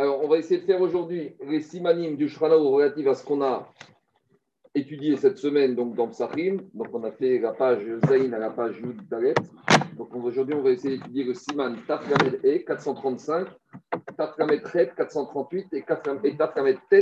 Alors, on va essayer de faire aujourd'hui les simanim du Shranao relatifs à ce qu'on a étudié cette semaine donc dans Psachim. Donc, on a fait la page Zain à la page Yud Dalet. Donc, aujourd'hui, on va essayer d'étudier le siman Taframed E 435, Taframed Ret 438 et Taframed Tet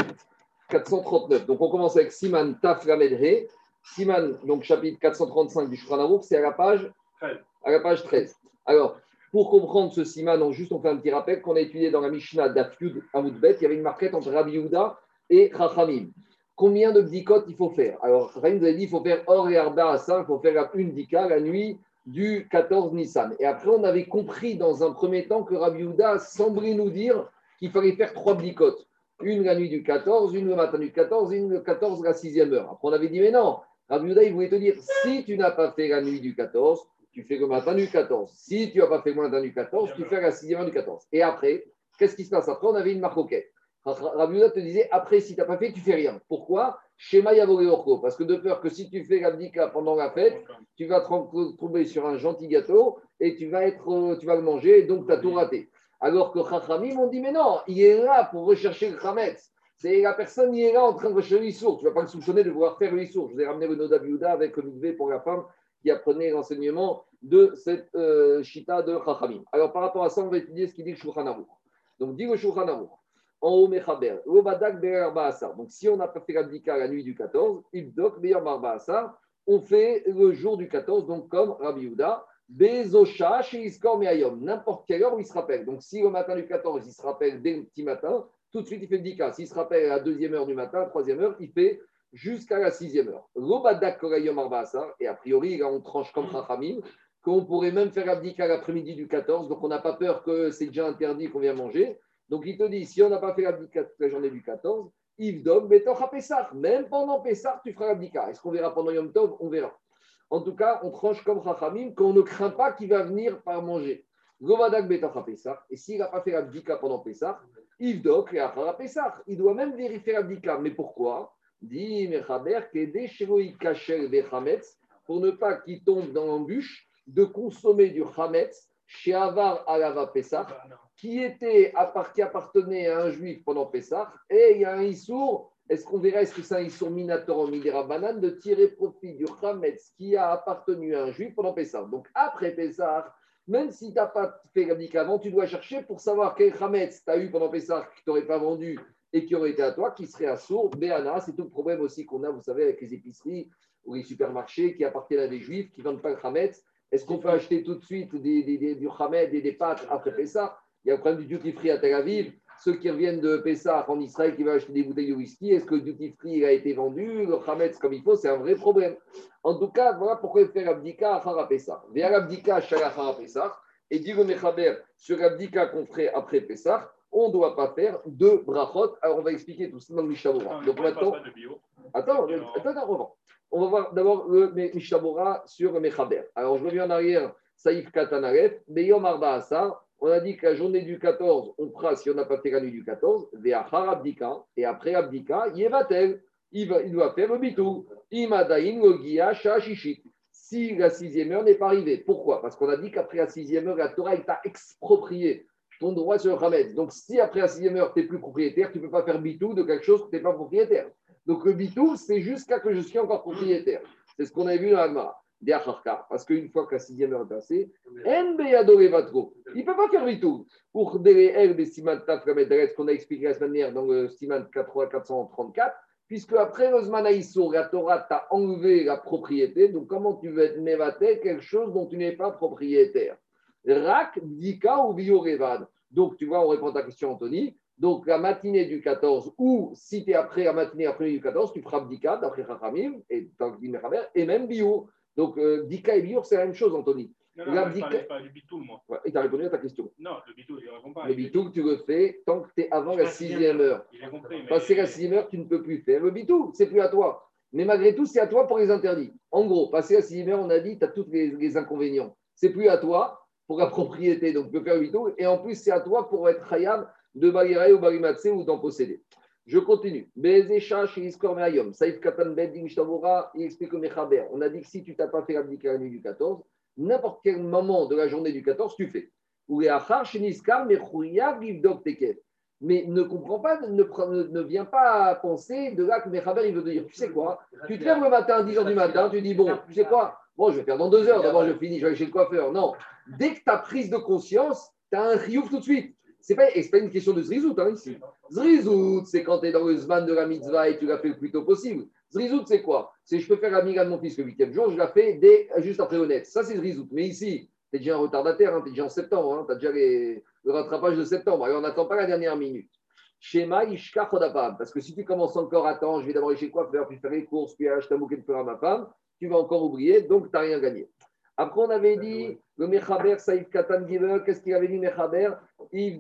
439. Donc, on commence avec siman Taframed He. Siman, donc chapitre 435 du Shranao, c'est à la page à la page 13. Alors, pour comprendre ce siman, on, juste on fait un petit rappel qu'on a étudié dans la Mishnah d'Afyud Amoudbet, il y avait une marquette entre Rabbi Yehuda et Chachamim. Combien de bdikot il faut faire? Alors, Chachamim nous a dit il faut faire Or et Arba à ça, il faut faire une dika la nuit du 14 Nissan. Et après, on avait compris dans un premier temps que Rabbi Yehuda semblait nous dire qu'il fallait faire trois bdikot. Une la nuit du 14, une le matin du 14, une le 14 la sixième heure. Après, on avait dit mais non, Rabbi Yehuda, il voulait te dire si tu n'as pas fait la nuit du 14, tu fais le matin du 14. Si tu n'as pas fait le matin du 14, tu fais la sixième du 14. Et après, qu'est-ce qui se passe Après, on avait une marcoquette. Rabbi te disait, après, si tu n'as pas fait, tu fais rien. Pourquoi Schéma Yavoreorko. Parce que de peur que si tu fais l'abdika pendant la fête, tu vas te retrouver sur un gentil gâteau et tu vas, être, tu vas le manger et donc tu as tout raté. Alors que Chachamim, on dit, mais non, il est là pour rechercher le Chametz. C'est la personne qui est là en train de rechercher l'issour. Tu ne vas pas le soupçonner de vouloir faire l'issour. Je vous ai ramené le Noda Biouda avec le mikvé pour la femme qui apprenait l'enseignement de cette euh, Shita de Chachamim. Alors, par rapport à ça, on va étudier ce qu'il dit le Shulchan. Donc, dit le Shulchan en haut, Mechaber, Lobadak Be'er Ba'asar. Donc, si on n'a pas fait l'abdika la nuit du 14, Ibdok Be'er Ba'asar, on fait le jour du 14, donc comme Rabbi Yehuda, Bezosha chez Iskor Me'ayom, n'importe quelle heure où il se rappelle. Donc, si au matin du 14, il se rappelle dès le petit matin, tout de suite, il fait le dika. S'il se rappelle à la deuxième heure du matin, à la troisième heure, il fait jusqu'à la sixième heure. Et a priori, on tranche comme Chachamim, qu'on pourrait même faire abdika l'après-midi du 14, donc on n'a pas peur que c'est déjà interdit qu'on vient manger. Donc il te dit, si on n'a pas fait l'abdika toute la journée du 14, Yvdom, Betoch Pessah. Même pendant Pessah, tu feras l'abdika. Est-ce qu'on verra pendant Yom Tov? On verra. En tout cas, on tranche comme Chachamim, qu'on ne craint pas qu'il va venir par manger. Govadak Betoch Pessah. Et s'il n'a pas fait l'abdika pendant Pessah, Yvdok et Pessah. Il doit même vérifier l'abdika. Mais pourquoi? Dit Mechaber, pour ne pas qu'il tombe dans l'embûche de consommer du Hametz chez Avar Alava Pessah, qui, était, qui appartenait à un juif pendant Pessah, et il y a un Issour, est-ce qu'on verra, est-ce que c'est un Issour Minator Midera Banane, de tirer profit du Hametz qui a appartenu à un juif pendant Pessah. Donc après Pessah, même si tu n'as pas fait la avant, tu dois chercher pour savoir quel Hametz tu as eu pendant Pessah que tu n'aurais pas vendu et qui aurait été à toi, qui serait à sourd, Béana. C'est tout le problème aussi qu'on a, vous savez, avec les épiceries ou les supermarchés qui appartiennent à des juifs qui ne vendent pas le Hametz. Est-ce qu'on peut acheter tout de suite du Hametz et des pâtes après Pessah? Il y a le problème du duty free à Tel Aviv. Ceux qui reviennent de Pessah en Israël qui veulent acheter des bouteilles de whisky, est-ce que le duty free a été vendu Le Hametz comme il faut, c'est un vrai problème. En tout cas, voilà pourquoi il fait l'abdika à Pessah. Vers l'abdika à Pessah. Et dit le Mechaber sur l'abdika qu'on ferait après Pessah on ne doit pas faire deux brachot. Alors, on va expliquer tout ça dans le Mishabura. Donc, maintenant. Attends, attends, attends, On va voir d'abord le Mishabura sur le Mechaber. Alors, je reviens en arrière. Saïf Katanaref, Beyom Arba Asar. On a dit que la journée du 14, on fera, si on n'a pas fait la nuit du 14, Veachar Abdika. Et après Abdika, Yevatel. Il, va, il doit faire le bitou. Logia, Shashishit. Si la sixième heure n'est pas arrivée. Pourquoi? Parce qu'on a dit qu'après la sixième heure, la Torah est à exproprié ton droit le Hametz. Donc, si après la sixième heure, tu n'es plus propriétaire, tu ne peux pas faire bitou de quelque chose que tu n'es pas propriétaire. Donc, le bitou, c'est jusqu'à que je suis encore propriétaire. C'est ce qu'on a vu dans l'Agmara. Parce qu'une fois que la sixième heure est passée, il ne peut pas faire bitou. Pour des Siman ce qu'on a expliqué la semaine dans le Siman 434, puisque après le Zmanaïso, la Torah t'a enlevé la propriété. Donc, comment tu veux être quelque chose dont tu n'es pas propriétaire? Rak, Dika ou Biorevad. Donc, tu vois, on répond à ta question, Anthony. Donc, la matinée du 14, ou si tu es après la matinée après du 14, tu feras Dika, d'après Chachamim, et, et même Bio. Donc, euh, Dika et Bio, c'est la même chose, Anthony. Non, non, je ne pas du bitoul, moi. Ouais, et tu as répondu à ta question. Non, le bitoul, je ne réponds pas. Le bitoul, tu le fais tant que tu es avant la sixième heure. Compris, Passer la sixième heure, tu ne peux plus faire. Le bitoul, c'est plus à toi. Mais malgré tout, c'est à toi pour les interdits. En gros, passer la sixième heure, on a dit, tu as tous les, les inconvénients. C'est plus à toi, pour la propriété, donc peux faire tours, et en plus c'est à toi pour être khayab de Bagheray ou Barimatse ou d'en posséder. Je continue. Saïf Katan il explique au Mechaber. On a dit que si tu t'as pas fait l'abdika la nuit du 14, n'importe quel moment de la journée du 14, tu fais. Mais ne comprend pas, ne, ne, vient pas penser de là que Mechaber, il veut dire, tu sais quoi, tu te lèves le matin, 10 h du matin, tu dis, bon, tu sais quoi, bon, je vais faire dans deux heures, d'abord je finis, je vais aller chez le coiffeur. Non, dès que tu as prise de conscience, tu as un riouf tout de suite. Ce n'est pas, pas, une question de zrizout hein, ici. Zrizout, c'est quand tu es dans le zman de la mitzvah et tu l'as fait le plus tôt possible. Zrizout, c'est quoi? C'est je peux faire la miga de mon fils le huitième jour, je la fais dès, juste après honnête. Ça, c'est zrizout. Mais ici, tu es déjà un retardataire, hein, tu es déjà en septembre, hein, tu as déjà le rattrapage de septembre. Alors, on n'attend pas la dernière minute. Schéma Ishka Parce que si tu commences encore à attendre, je vais d'abord aller chez le coiffeur, puis faire les courses, puis acheter un bouquet de fleurs à ma femme, tu vas encore oublier, donc tu n'as rien gagné. Après, on avait dit le Mechaber Saïf Katan Giver, qu'est-ce qu'il avait dit Mechaber?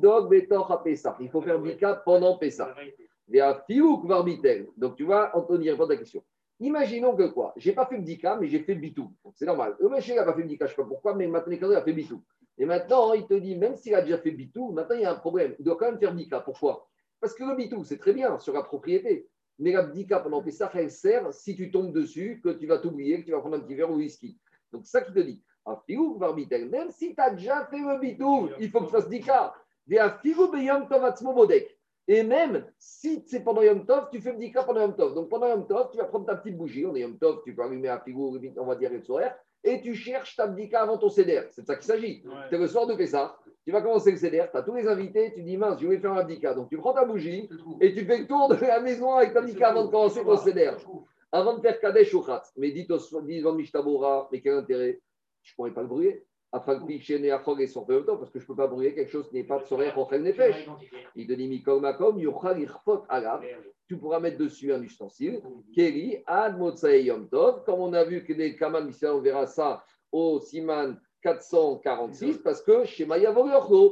Dog Betor à Pessah. Il faut faire Bika pendant Pessah. Donc tu vois, Anthony répond à la question. Imaginons que quoi? J'ai pas fait le Bika, mais j'ai fait Bitou. C'est normal. Le monsieur n'a pas fait le Bika, je ne sais pas pourquoi, mais maintenant il a fait Bitou. Et maintenant, il te dit, même s'il a déjà fait Bitou, maintenant il y a un problème. Il doit quand même faire Bika. Pourquoi? Parce que le Bitou, c'est très bien sur la propriété. Mais la Bika pendant Pessah, elle sert si tu tombes dessus, que tu vas t'oublier, que tu vas prendre un petit verre ou whisky. Donc, ça qu'il te dit. Même si tu as déjà fait le Bitou, il faut que tu fasses Dika. Et même si c'est pendant Yom Tov, tu fais Bdika pendant Yom Tov. Donc pendant Yom Tov, tu vas prendre ta petite bougie. On est Yom Tov, tu peux allumer un figure, on va dire, le soir, et tu cherches ta Bdika avant ton CDR. C'est de ça qu'il s'agit. C'est le soir de Pessah. Tu vas commencer le CDR, tu as tous les invités, tu dis mince, je vais faire un Bdika. Donc tu prends ta bougie et tu fais le tour de la maison avec ta Bdika avant de commencer ton CDR. Avant de faire Kadesh ou Khatz. Mais dites au Mishtabora, mais quel intérêt? Je ne pourrais pas le brûler afin que et sur parce que je ne peux pas brouiller quelque chose qui n'est pas de sourire contre les pêches. Il te dit Mikol Makom, Irfot. Tu pourras mettre dessus un ustensile. Keri, Ad Yom Tov. Comme on a vu que les Kamal on verra ça au Siman 446, parce que chez Maya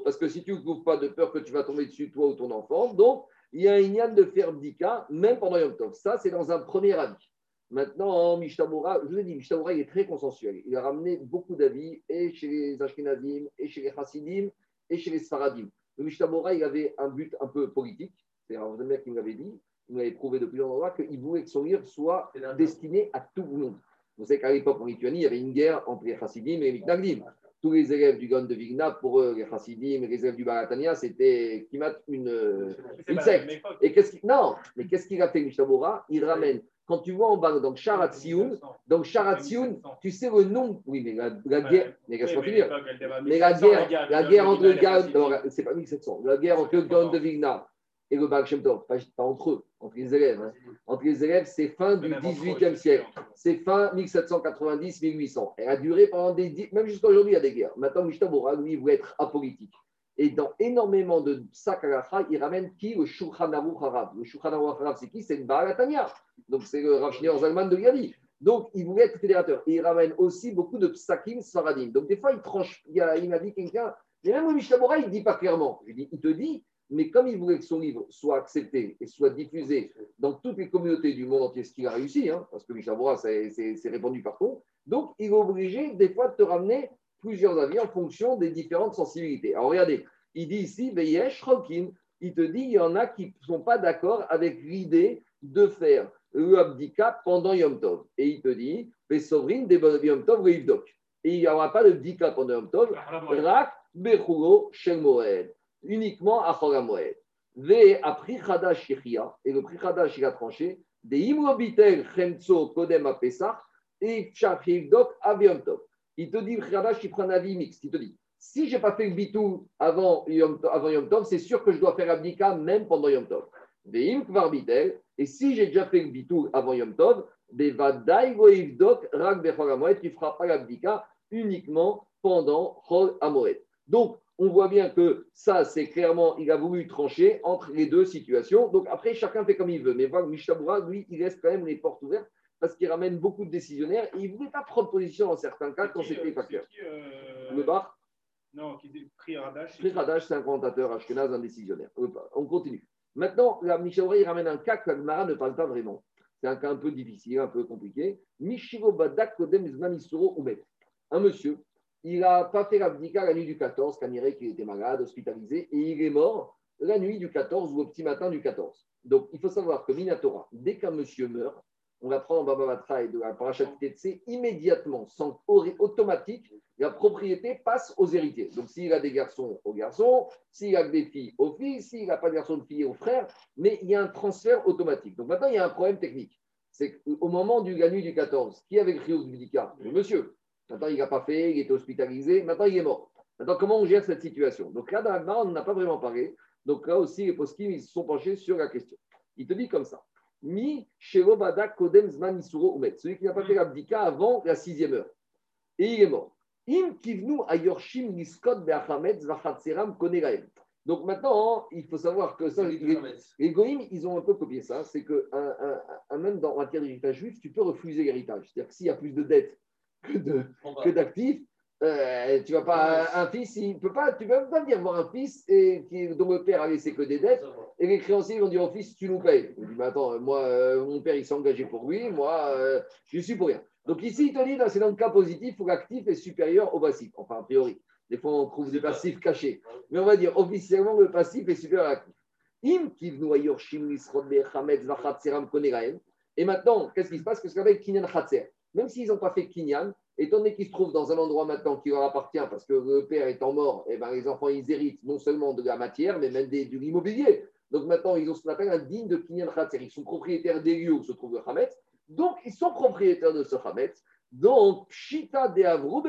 parce que si tu ne couvres pas de peur que tu vas tomber dessus, toi ou ton enfant, donc il y a un ignan de faire Bdika, même pendant Yom Tov. Ça, c'est dans un premier avis. Maintenant, Mishtamura, je vous ai dit, Mishtamura, il est très consensuel. Il a ramené beaucoup d'avis, et chez les Ashkenazim, et chez les Hasidim, et chez les Sfaradim. Le Mishtamura, il avait un but un peu politique. C'est un mec qui m'avait dit, il m'avait prouvé depuis longtemps qu'il voulait que son livre soit destiné à tout le monde. Vous savez qu'à l'époque, en Lituanie, il y avait une guerre entre les Hasidim et les Mitnagdim. Tous les élèves du Gon de Vigna, pour eux, les Hasidim et les élèves du Baratania, c'était une, une secte. Et qu'est-ce qui, non, mais qu'est-ce qu'il a fait, Mishtamura Il ramène. Quand tu vois en bas, dans Sharatsioun, donc Sharatsioun, tu sais le nom, oui, mais la, guerre, mais laisse-moi finir, mais la guerre, la guerre entre le c'est pas 1700, la guerre entre de Vigna et le Baal Shem Tov, pas, entre eux, entre les élèves, hein. entre les élèves, c'est fin du 18e siècle, c'est fin 1790-1800, elle a duré pendant des, même jusqu'à aujourd'hui, il y a des guerres. Maintenant, Mishtabura, lui, il voulait être apolitique. Et dans énormément de Sakaracha, il ramène qui Le Shulchan Aruch. Le Shulchan Aruch c'est qui? C'est le Baratania. Donc, c'est le Rav Zalman de Yadi. Donc, il voulait être fédérateur. Et il ramène aussi beaucoup de psakim saradim. Donc, des fois, il tranche. Il, m'a dit quelqu'un, mais même le Mishnah il ne dit pas clairement. Je dis, il te dit, mais comme il voulait que son livre soit accepté et soit diffusé dans toutes les communautés du monde entier, ce qu'il a réussi, hein, parce que Mishnah c'est répandu partout, donc il est obligé des fois de te ramener plusieurs avis en fonction des différentes sensibilités. Alors regardez, il dit ici, Veyesh Rokin, il te dit, il y en a qui ne sont pas d'accord avec l'idée de faire le abdika pendant Yom Tov. Et il te dit, Pesovrin, Yom Tov, Et il n'y aura pas de bdika pendant Yom Tov, Rak, Bechuro, Shel Moed, uniquement à Moed. Ve appris Chadash et le prix Chadash il a tranché, des Imrobitel, Chemtso, Kodem à Pesach, et Chachivdok, Tov. Il te dit, Khadash, il prend un avis mixte. Il te dit, si je n'ai pas fait le bitou avant Yom, avant Yom Tov, c'est sûr que je dois faire abdika même pendant Yom Tov. Et si j'ai déjà fait le bitou avant Yom Tov, tu ne feras pas l'abdika uniquement pendant Chol Amoed. Donc, on voit bien que ça, c'est clairement, il a voulu trancher entre les deux situations. Donc, après, chacun fait comme il veut. Mais voilà, Mishabura, lui, il laisse quand même les portes ouvertes parce qu'il ramène beaucoup de décisionnaires et il ne voulait pas prendre position dans certains cas quand c'était facteur. Euh, le bar? Non, qui dit Pri Radash. Pri Radash, c'est un commentateur Ashkenaz, un décisionnaire. On continue. Maintenant, la il ramène un cas que la ne parle pas vraiment. C'est un cas un peu difficile, un peu compliqué. Mishiro Badak Kodem Un monsieur, il n'a pas fait l'abdika la nuit du 14, Kaniré qu'il était malade, hospitalisé, et il est mort la nuit du 14 ou au petit matin du 14. Donc, il faut savoir que Minatora, dès qu'un monsieur meurt, on apprend en Baba Batra et de la Parashat Tetse, immédiatement, sans automatique, la propriété passe aux héritiers. Donc, s'il a des garçons, aux garçons, s'il a des filles, aux filles, s'il n'a pas de garçons, de filles, aux frères, mais il y a un transfert automatique. Donc, maintenant, il y a un problème technique. C'est qu'au moment du Ganu du 14, qui avait écrit au Le monsieur. Maintenant, il n'a pas fait, il était hospitalisé, maintenant, il est mort. Maintenant, comment on gère cette situation? Donc là, dans on n'a pas vraiment parlé. Donc là aussi, les poskim, ils se sont penchés sur la question. Il te dit comme ça. Mi Kodem Zman Umet. Celui qui n'a pas fait l'abdika avant la sixième heure. Et il est mort. Im Kivnu Ayorshim Niskot Beachametz Vachatseram Konegaem. Donc maintenant, il faut savoir que ça, les, les Goïms, ils ont un peu copié ça. C'est que un, un, même dans matière d'héritage juif, tu peux refuser l'héritage. C'est-à-dire que s'il y a plus de dettes que d'actifs, euh, tu vas pas un fils, il peut pas, tu peux même pas venir voir un fils et qui, dont le père a laissé que des dettes et les créanciers vont dire au fils tu nous payes. Il dit mais attends, moi euh, mon père il s'est engagé pour lui, moi euh, je suis pour rien. Donc ici il te dit c'est dans le cas positif où l'actif est supérieur au passif. Enfin a priori, des fois on trouve des passifs cachés, mais on va dire officiellement le passif est supérieur à l'actif. Et maintenant, qu'est-ce qui se passe? Qu'est-ce qu'on appelle Kinyan Khatser Même s'ils n'ont pas fait Kinyan, Étant donné qu'ils se trouvent dans un endroit maintenant qui leur appartient parce que le père étant mort, et eh ben, les enfants ils héritent non seulement de la matière, mais même de l'immobilier. Donc maintenant, ils ont ce qu'on appelle un digne de Kinyan Khatser. Ils sont propriétaires des lieux où se trouve le Hametz. Donc, ils sont propriétaires de ce Hametz. Donc, Shita de Avrou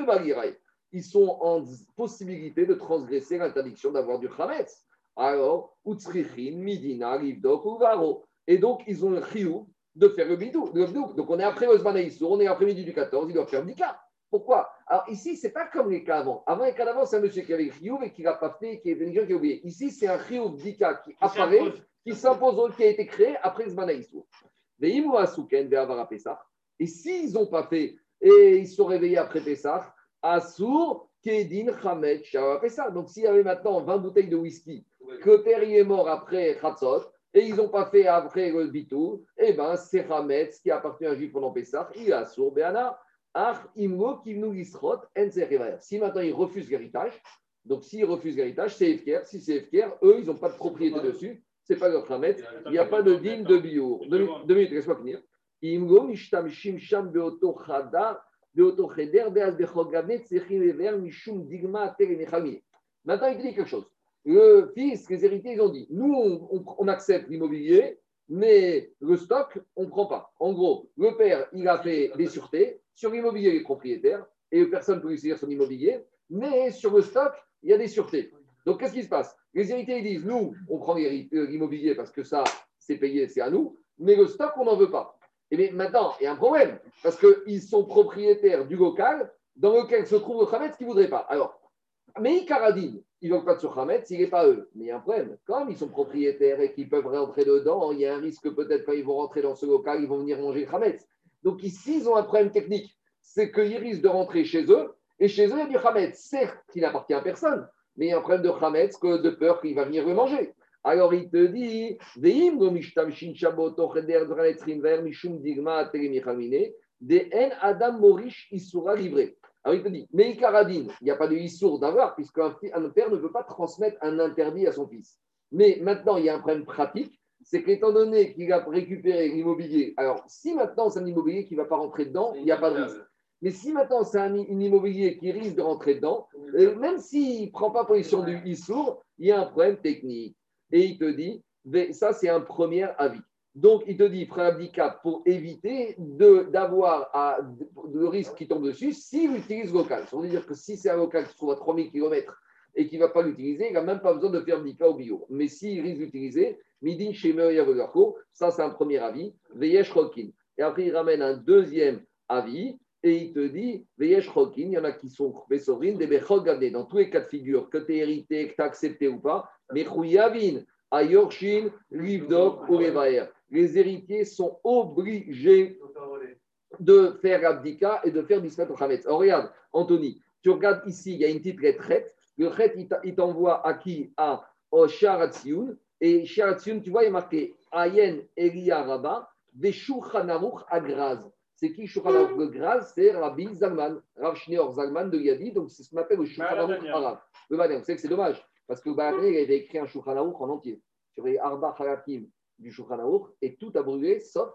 ils sont en possibilité de transgresser l'interdiction d'avoir du Hametz. Alors, Utsrichin, Midina, Livdok ou Et donc, ils ont le Chiyou de faire le bidou. Donc on est après le on est après-midi du 14, il doit faire cas. Pourquoi? Alors ici, ce n'est pas comme les cas avant. Avant les cas d'avant, c'est un monsieur qui avait Chiyuv et qui l'a pas fait, qui est venu qui a oublié. Ici, c'est un Chiyuv d'Ika qui apparaît, qui s'impose, qui a été créé après le Zmanaïsour. Et s'ils n'ont pas fait, et ils sont réveillés après Pessah, Assour, Kedin, Chamet, Pessah. Donc s'il y avait maintenant 20 bouteilles de whisky, que père est mort après Khatzot, et ils n'ont pas fait après le bitou, eh bien, c'est Hametz qui appartient à juif pendant Pessah, il a sour Béana, Ach Imro Kivnu Lisrot, Si maintenant ils refusent l'héritage, donc s'ils refusent l'héritage, c'est Efker. Si c'est Efker, eux, ils n'ont pas de propriété dessus, c'est pas leur Hametz, il n'y a pas de dîme de bio. Deux, minutes, laisse-moi finir. Imro Mishtam Shimsham Beoto Chada, Beoto Cheder, Beaz Bechogamet, Tsechim Ever, Mishum Digma, Tere Maintenant, il dit quelque chose le fils, les héritiers, ils ont dit nous, on, accepte l'immobilier, mais le stock, on ne prend pas. En gros, le père, il a fait des sûretés. Sur l'immobilier, il est propriétaire et personne ne peut lui saisir son immobilier, mais sur le stock, il y a des sûretés. Donc, qu'est-ce qui se passe? Les héritiers, ils disent nous, on prend euh, l'immobilier parce que ça, c'est payé, c'est à nous, mais le stock, on n'en veut pas. Et bien maintenant, il y a un problème parce qu'ils sont propriétaires du local dans lequel se trouve le Khamet qui ne voudrait pas. Alors, mais Karadine, ils veulent pas de Surhamet s'il n'est pas eux. Mais il y a un problème. Comme ils sont propriétaires et qu'ils peuvent rentrer dedans, il y a un risque peut-être quand ils vont rentrer dans ce local, ils vont venir manger le Hametz. Donc ici, ils ont un problème technique. C'est qu'ils risquent de rentrer chez eux. Et chez eux, il y a du Hametz. Certes, qui n'appartient à personne. Mais il y a un problème de Hametz, que de peur qu'il va venir le manger. Alors il te dit, Adam Morish Isura livré. Alors il te dit, mais Ikaradine, il n'y a pas de Issour d'avoir, puisqu'un un père ne peut pas transmettre un interdit à son fils. Mais maintenant, il y a un problème pratique, c'est qu'étant donné qu'il a récupéré l'immobilier, alors si maintenant c'est un immobilier qui ne va pas rentrer dedans, il n'y a pas de risque. Mais si maintenant c'est un, immobilier qui risque de rentrer dedans, euh, même s'il ne prend pas position du Issour, il y a un problème technique. Et il te dit, ça c'est un premier avis. Donc, il te dit, frère handicap, pour éviter d'avoir le risque qui tombe dessus s'il utilise local. Ça veut dire que si c'est un local qui se trouve à 3000 km et qui ne va pas l'utiliser, il n'a même pas besoin de faire handicap au bio. Mais s'il risque d'utiliser, Midin Shemer Yavogarko, ça c'est un premier avis, Veyesh Rokin. Et après, il ramène un deuxième avis et il te dit, Veyesh Rokin, il y en a qui sont Bessorin, des Bechogadé, dans tous les cas de figure, que tu es hérité, que tu as accepté ou pas, mais Chouyavin, Ayorshin, Livdok ou Revaer les héritiers sont obligés de faire abdika et de faire disparaître au Hametz. Alors regarde, Anthony, tu regardes ici, il y a une petite retraite. Le retraite, il t'envoie à qui? À Sharatsioun. Et Sharatsioun, tu vois, il est marqué Ayen Elia Rabba, Veshuchanaruch Agraz. C'est qui Shulchan le Graz C'est Rabbi Zalman, Rav Shneor Zalman de Yadi, donc c'est ce qu'on appelle le Shulchan arabe. Le Vous savez que c'est dommage, parce que le il avait écrit un Shulchan en entier. Sur les Arba Halakim du Shulchan et tout a brûlé, sauf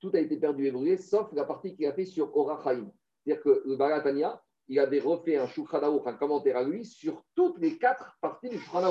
tout a été perdu et brûlé, sauf la partie qu'il a fait sur Orachaim. C'est-à-dire que le Baratania, il avait refait un Shulchan un commentaire à lui, sur toutes les quatre parties du Shulchan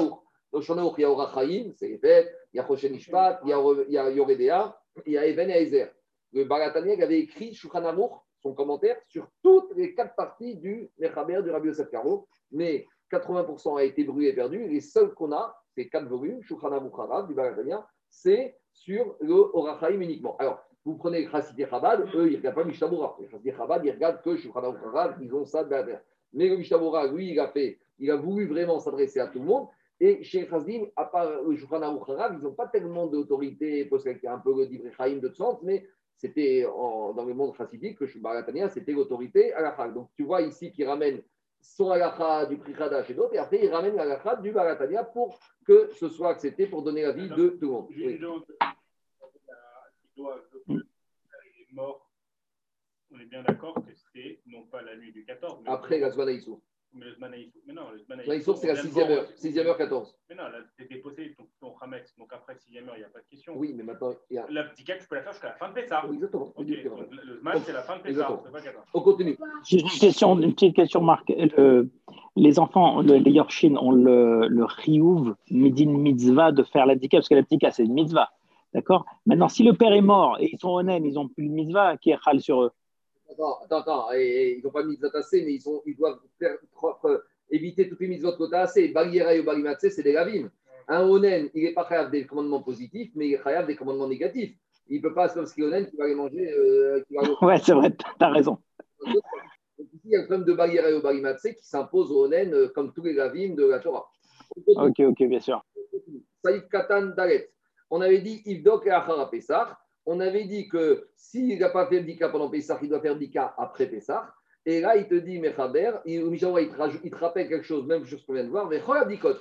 Dans le Shulchan il y a Orachaim, c'est les il y a Choshen il y a, Yoredea, il y a Even et Ezer. Le Baratania, avait écrit Shulchan son commentaire, sur toutes les quatre parties du Mechaber du Rabbi Yosef Karo, mais 80% a été brûlé et perdu. Les seuls qu'on a, c'est quatre volumes, Shulchan du Baratania, c'est sur le Orachaim uniquement. Alors, vous prenez Chassidé Chabad, eux, ils ne regardent pas Mishtabura. Les Chassidé Chabad, ils regardent que Shulchan Chabad, ils ont ça derrière. Mais le Mishtabura, lui, il a, fait, il a voulu vraiment s'adresser à tout le monde. Et chez Chasdim, à part le Shulchan ils n'ont pas tellement d'autorité, parce qu'il y a un peu le Chaim de sens, mais c'était dans le monde chassidique que Baratania, c'était l'autorité à la Donc tu vois ici qu'il ramène son halakha du Pri et d'autres, et après il ramène l'halakha du Baratania pour que ce soit accepté pour donner la vie de tout le monde. Oui il est mort, on est bien d'accord que c'était non pas la nuit du 14. Mais Après la Zmanaïsou. Mais le. Mais non, le Zmanaïsou. c'est la 6e heure, 6e heure 14. Mais non, là, c'était posé ton, ton Hametz. Donc après 6e heure, il n'y a pas de question. Oui, mais maintenant. Il y a... La petite tu peux la faire jusqu'à la fin de Pessah. Oui, exactement. Okay. Donc, le Zman, c'est la fin de Pessah. On continue. J'ai une, question, une petite question, Marc. Le, les enfants, le, les Yorshin ont le, le Midin Mitzvah, de faire la parce que la petite c'est une mitzvah. D'accord? Maintenant, si le père est mort et ils sont honnêtes, ils n'ont plus de mitzvah, qui est khal sur eux Attends, attends, attends. ils n'ont pas de mitzvah tassé, mais ils, sont, ils doivent faire, éviter toutes les que tu as assez. Baghiera et Balimatse, c'est des lavim. Un onen, il n'est pas khayab des commandements positifs, mais il est khayab des commandements négatifs. Il ne peut pas, parce qu'il est onen, qui va les manger. Euh, ouais, c'est vrai, tu as raison. Donc, ici, il y a le problème de Baghiera et Balimatse qui s'impose au onen, euh, comme tous les lavim de la Torah. Ok, ok, bien sûr. Saïf Katan Dalet on avait dit Ivdok et Achara Pessah. On avait dit que s'il n'a pas fait le dika pendant Pessah, il doit faire le dika après Pessah. Et là, il te dit, Mechaber, il, il, te, rappelle quelque chose, même chose qu'on vient de voir. Mais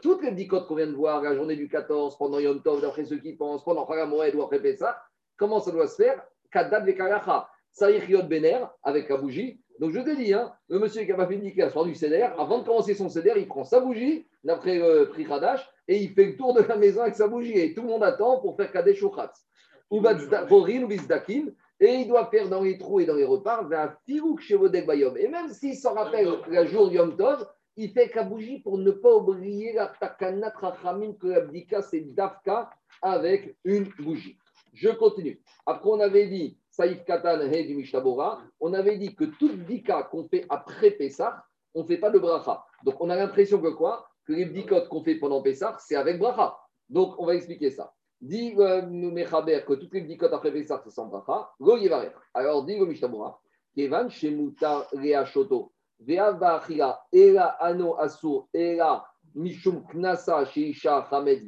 toutes les dikotes qu'on vient de voir, la journée du 14, pendant Yom Tov, d'après ceux qui pensent, pendant Chagamoed ou après Pessah, comment ça doit se faire? Kadad Vekaracha. Saïch Yod Bener, avec la bougie. Donc je te dis, hein, le monsieur qui a pas fait le dika soir du Seder, avant de commencer son Seder, il prend sa bougie, d'après le Hadash, et il fait le tour de la maison avec sa bougie. Et tout le monde attend pour faire Kadesh Uchatz. Et il doit faire dans les trous et dans les repas un firouk chez Bayom. Et même s'il s'en rappelle la jour Yom Tov, il fait la bougie pour ne pas oublier la takanat rachamim que l'abdika c'est dafka avec une bougie. Je continue. Après, on avait dit Saïf Katan He du Mishtabora, on avait dit que toute dika qu'on fait après Pessah, on ne fait pas de bracha. Donc on a l'impression que quoi? Que les bdikot qu'on fait pendant Pessah, c'est avec bracha. Donc, on va expliquer ça. Dis euh, Mechaber que toutes les bdikot après Pessah, c'est sans bracha. Yevarer. Alors, dis le Mishnabura. Kevan shemutar reachoto. Ela ano asur. Ela mishum knasa sheisha chametz.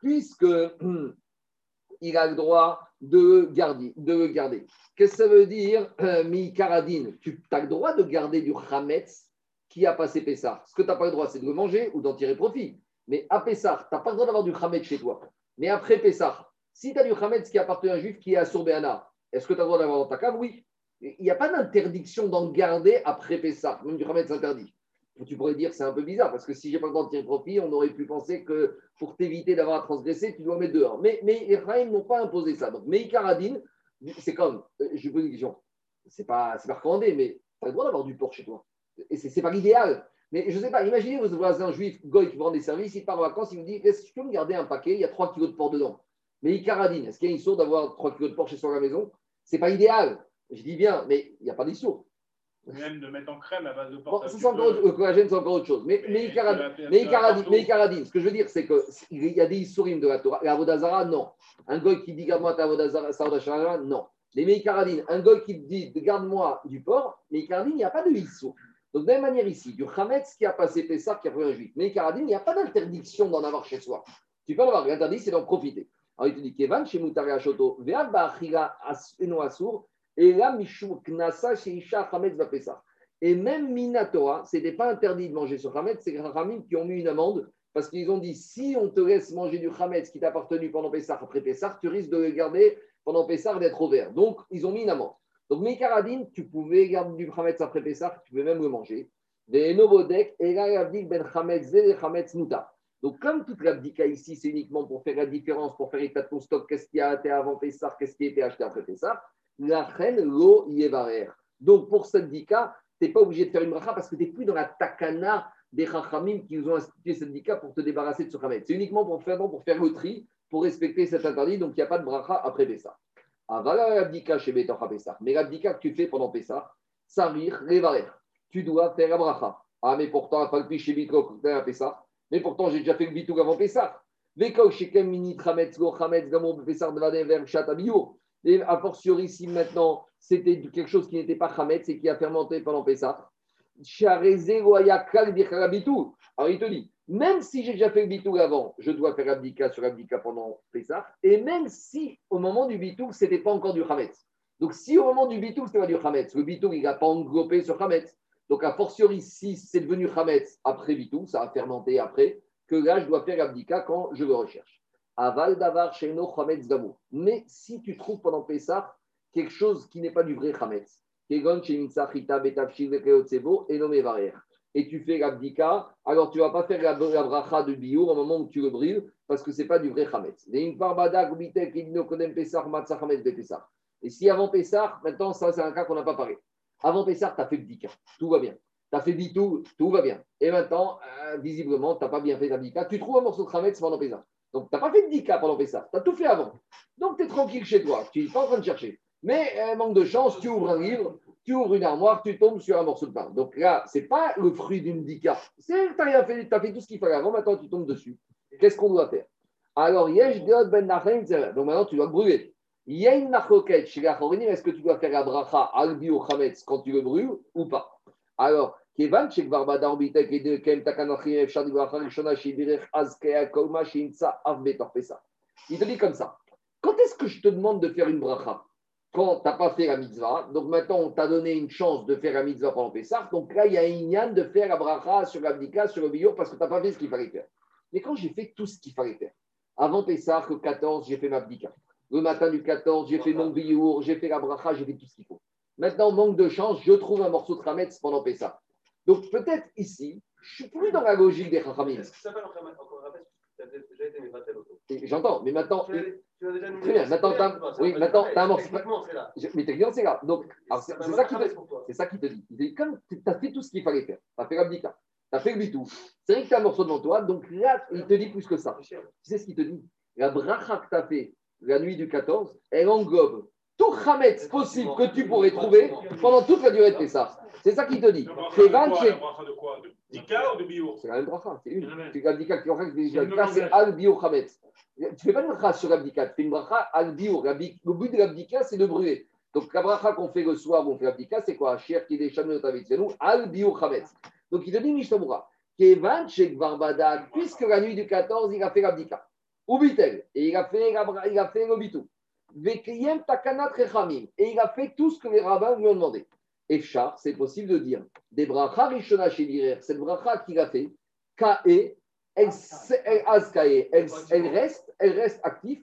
Puisque il a le droit de garder. De garder. Qu'est-ce que ça veut dire, mi karadine Tu as le droit de garder du chametz qui a passé Pessah. Ce que tu n'as pas le droit, c'est de le manger ou d'en tirer profit. Mais à Pessah, tu n'as pas le droit d'avoir du Khamet chez toi. Mais après Pessah, si tu as du Khamet qui appartient à un juif qui est à Sourbéana, est-ce que tu as le droit d'avoir dans ta cave? Oui. Il n'y a pas d'interdiction d'en garder après Pessah. Même du Khamet s'interdit. Tu pourrais dire c'est un peu bizarre parce que si j'ai pas le droit de tirer profit, on aurait pu penser que pour t'éviter d'avoir à transgresser, tu dois mettre dehors. Mais, mais les n'ont pas imposé ça. Donc, mais c'est comme, euh, je pose une question, c'est pas, pas recommandé, mais tu as le droit d'avoir du porc chez toi. Et ce n'est pas l'idéal. Mais je ne sais pas, imaginez votre voisin juif, goy, qui vend des services, il part en vacances, il vous dit Est-ce que tu peux me garder un paquet? Il y a 3 kilos de porc dedans. Mais il caradine. Est-ce qu'il y a une source d'avoir 3 kilos de porc chez soi à la maison? Ce n'est pas idéal. Je dis bien, mais il n'y a pas d'issour. Même de mettre en crème à base de porc. c'est encore, le collagène, c'est encore autre chose. Mais, mais, il caradine. Mais, caradine. Ce que je veux dire, c'est qu'il y a des issourim de la Torah. La Vodazara, non. Un goy qui dit Garde-moi ta Vodazara, non. Les Meikaradines, un goy qui dit Garde-moi du porc, Meikaradine, il n'y a pas de issour. De la même manière ici, du Hametz qui a passé Pessah, qui a pris un juif. Mais Karadine, il n'y a pas d'interdiction d'en avoir chez soi. Tu peux en avoir. L'interdit, c'est d'en profiter. Alors, il te dit Kevan, chez Eno Asur, et là, Mishou Knasa, chez Isha Hametz va Pessah. Et même Minatora, ce n'était pas interdit de manger ce Hametz, c'est les Ramim qui ont mis une amende parce qu'ils ont dit si on te laisse manger du Hametz qui t'a appartenu pendant Pessah, après Pessah, tu risques de le garder pendant Pessah d'être au vert. Donc, ils ont mis une amende. Donc, Mekaradine, tu pouvais garder du Khametz après Pessah, tu pouvais même le manger. Ben. Donc, comme toute l'abdika ici, c'est uniquement pour faire la différence, pour faire état de ton stock, qu'est-ce qui a été avant Pessah, qu'est-ce qui a été acheté après Pessah, la reine, l'eau, yevarer. Donc, pour cette dika, tu n'es pas obligé de faire une bracha parce que tu n'es plus dans la takana des chachamim qui nous ont institué cette dika pour te débarrasser de ce khamet. C'est uniquement pour faire, pour faire le tri, pour respecter cet interdit, donc il n'y a pas de bracha après Pessah. Avala l'abdika chez Betocha Pessah. Mais l'abdika que tu fais pendant Pessah, sarir, revarer. Tu dois faire la bracha. Ah, mais pourtant, le chez à Pessah. Mais pourtant, j'ai déjà fait le bitou avant Pessah. Et a fortiori, ici maintenant, c'était quelque chose qui n'était pas Hametz et qui a fermenté pendant Pessah. Alors il te dit, même si j'ai déjà fait le bitou avant, je dois faire abdika sur abdika pendant Pessah. Et même si au moment du bitou, ce n'était pas encore du Hametz. Donc si au moment du bitou, ce pas du Hametz, le bitou, il n'a pas englobé sur Hametz. Donc a fortiori, si c'est devenu Hametz après bitou, ça a fermenté après, que là, je dois faire abdika quand je le recherche. Aval davar sheino Hametz d'amour. Mais si tu trouves pendant Pessah quelque chose qui n'est pas du vrai Hametz, et tu fais l'abdika, alors tu ne vas pas faire la, de biour au moment où tu le brilles, parce que ce n'est pas du vrai chametz. Et si avant Pessah, maintenant, ça c'est un cas qu'on n'a pas parlé. Avant Pessah, tu as fait le dika, tout va bien. Tu as fait bitou, tout va bien. Et maintenant, euh, visiblement, tu n'as pas bien fait l'abdika. Tu trouves un morceau de chametz pendant Pessah. Donc, tu n'as pas fait de dika pendant Pessah, tu as tout fait avant. Donc, tu es tranquille chez toi, tu n'es pas en train de chercher. Mais euh, manque de chance, tu ouvres un livre, tu ouvres une armoire, tu tombes sur un morceau de pain. Donc là, ce n'est pas le fruit d'une dika. Tu as, fait, fait tout ce qu'il fallait avant, maintenant tu tombes dessus. Qu'est-ce qu'on doit faire? Alors, Yesh Ben donc maintenant tu dois brûler. Nachoket, chez est-ce que tu dois faire la bracha albi ou chametz quand tu le brûles ou pas? Alors, Kevan, chez Kem Bracha, Shibirech, Azkea, Kolma, Shinsa, Avbetor, Pesa. Il te dit comme ça. Quand est-ce que je te demande de faire une bracha? Quand tu n'as pas fait la mitzvah, donc maintenant on t'a donné une chance de faire la mitzvah pendant Pessah, donc là il y a une yann de faire la bracha sur l'abdika, sur le billot, parce que tu n'as pas fait ce qu'il fallait faire. Mais quand j'ai fait tout ce qu'il fallait faire, avant Pessah, le 14, j'ai fait ma abdika. Le matin du 14, j'ai fait mon billot, j'ai fait la bracha, j'ai fait tout ce qu'il faut. Maintenant, manque de chance, je trouve un morceau de Hametz pendant Pessah. Donc peut-être ici, je ne suis plus dans la logique des Chachamim. J'entends, mais maintenant. Très bien, maintenant, tu as, oui, maintenant, as un morceau. Mais t'es c'est là. Donc, c'est ça, qui te, c'est ça qui te dit. Il dit comme tu as fait tout ce qu'il fallait faire, tu as fait l'abdika, tu as fait le bitou, c'est vrai que tu as un morceau devant toi, donc là, il te dit plus que ça. Tu sais ce qu'il te dit? La bracha que tu as fait la nuit du 14, elle englobe tout Hametz possible que tu pourrais trouver pendant toute la durée de Pessah. C'est ça qu'il te dit. C'est 20 de quoi De Dika ou de Bio C'est la même bracha, c'est une. C'est l'abdika qui c'est Al Bio Hametz. Tu ne fais pas une bracha sur l'abdika, tu fais une bracha al bio. Le but de l'abdika, c'est de brûler. Donc la bracha qu'on fait le soir on fait l'abdika, c'est quoi? Cher qui est al bio chametz. Donc il te dit Mishtamura, Kevan Shek Barbada, puisque la nuit du 14, il a fait l'abdika. Ou bitel, et il a fait, il a fait le bitou. Vekiyem takanat rechamim, et il a fait tout ce que les rabbins lui ont demandé. Efchar, c'est possible de dire, des bracha rishona chez cette bracha qu'il a fait, Ka'e, elle, elle, elle, reste, elle reste active.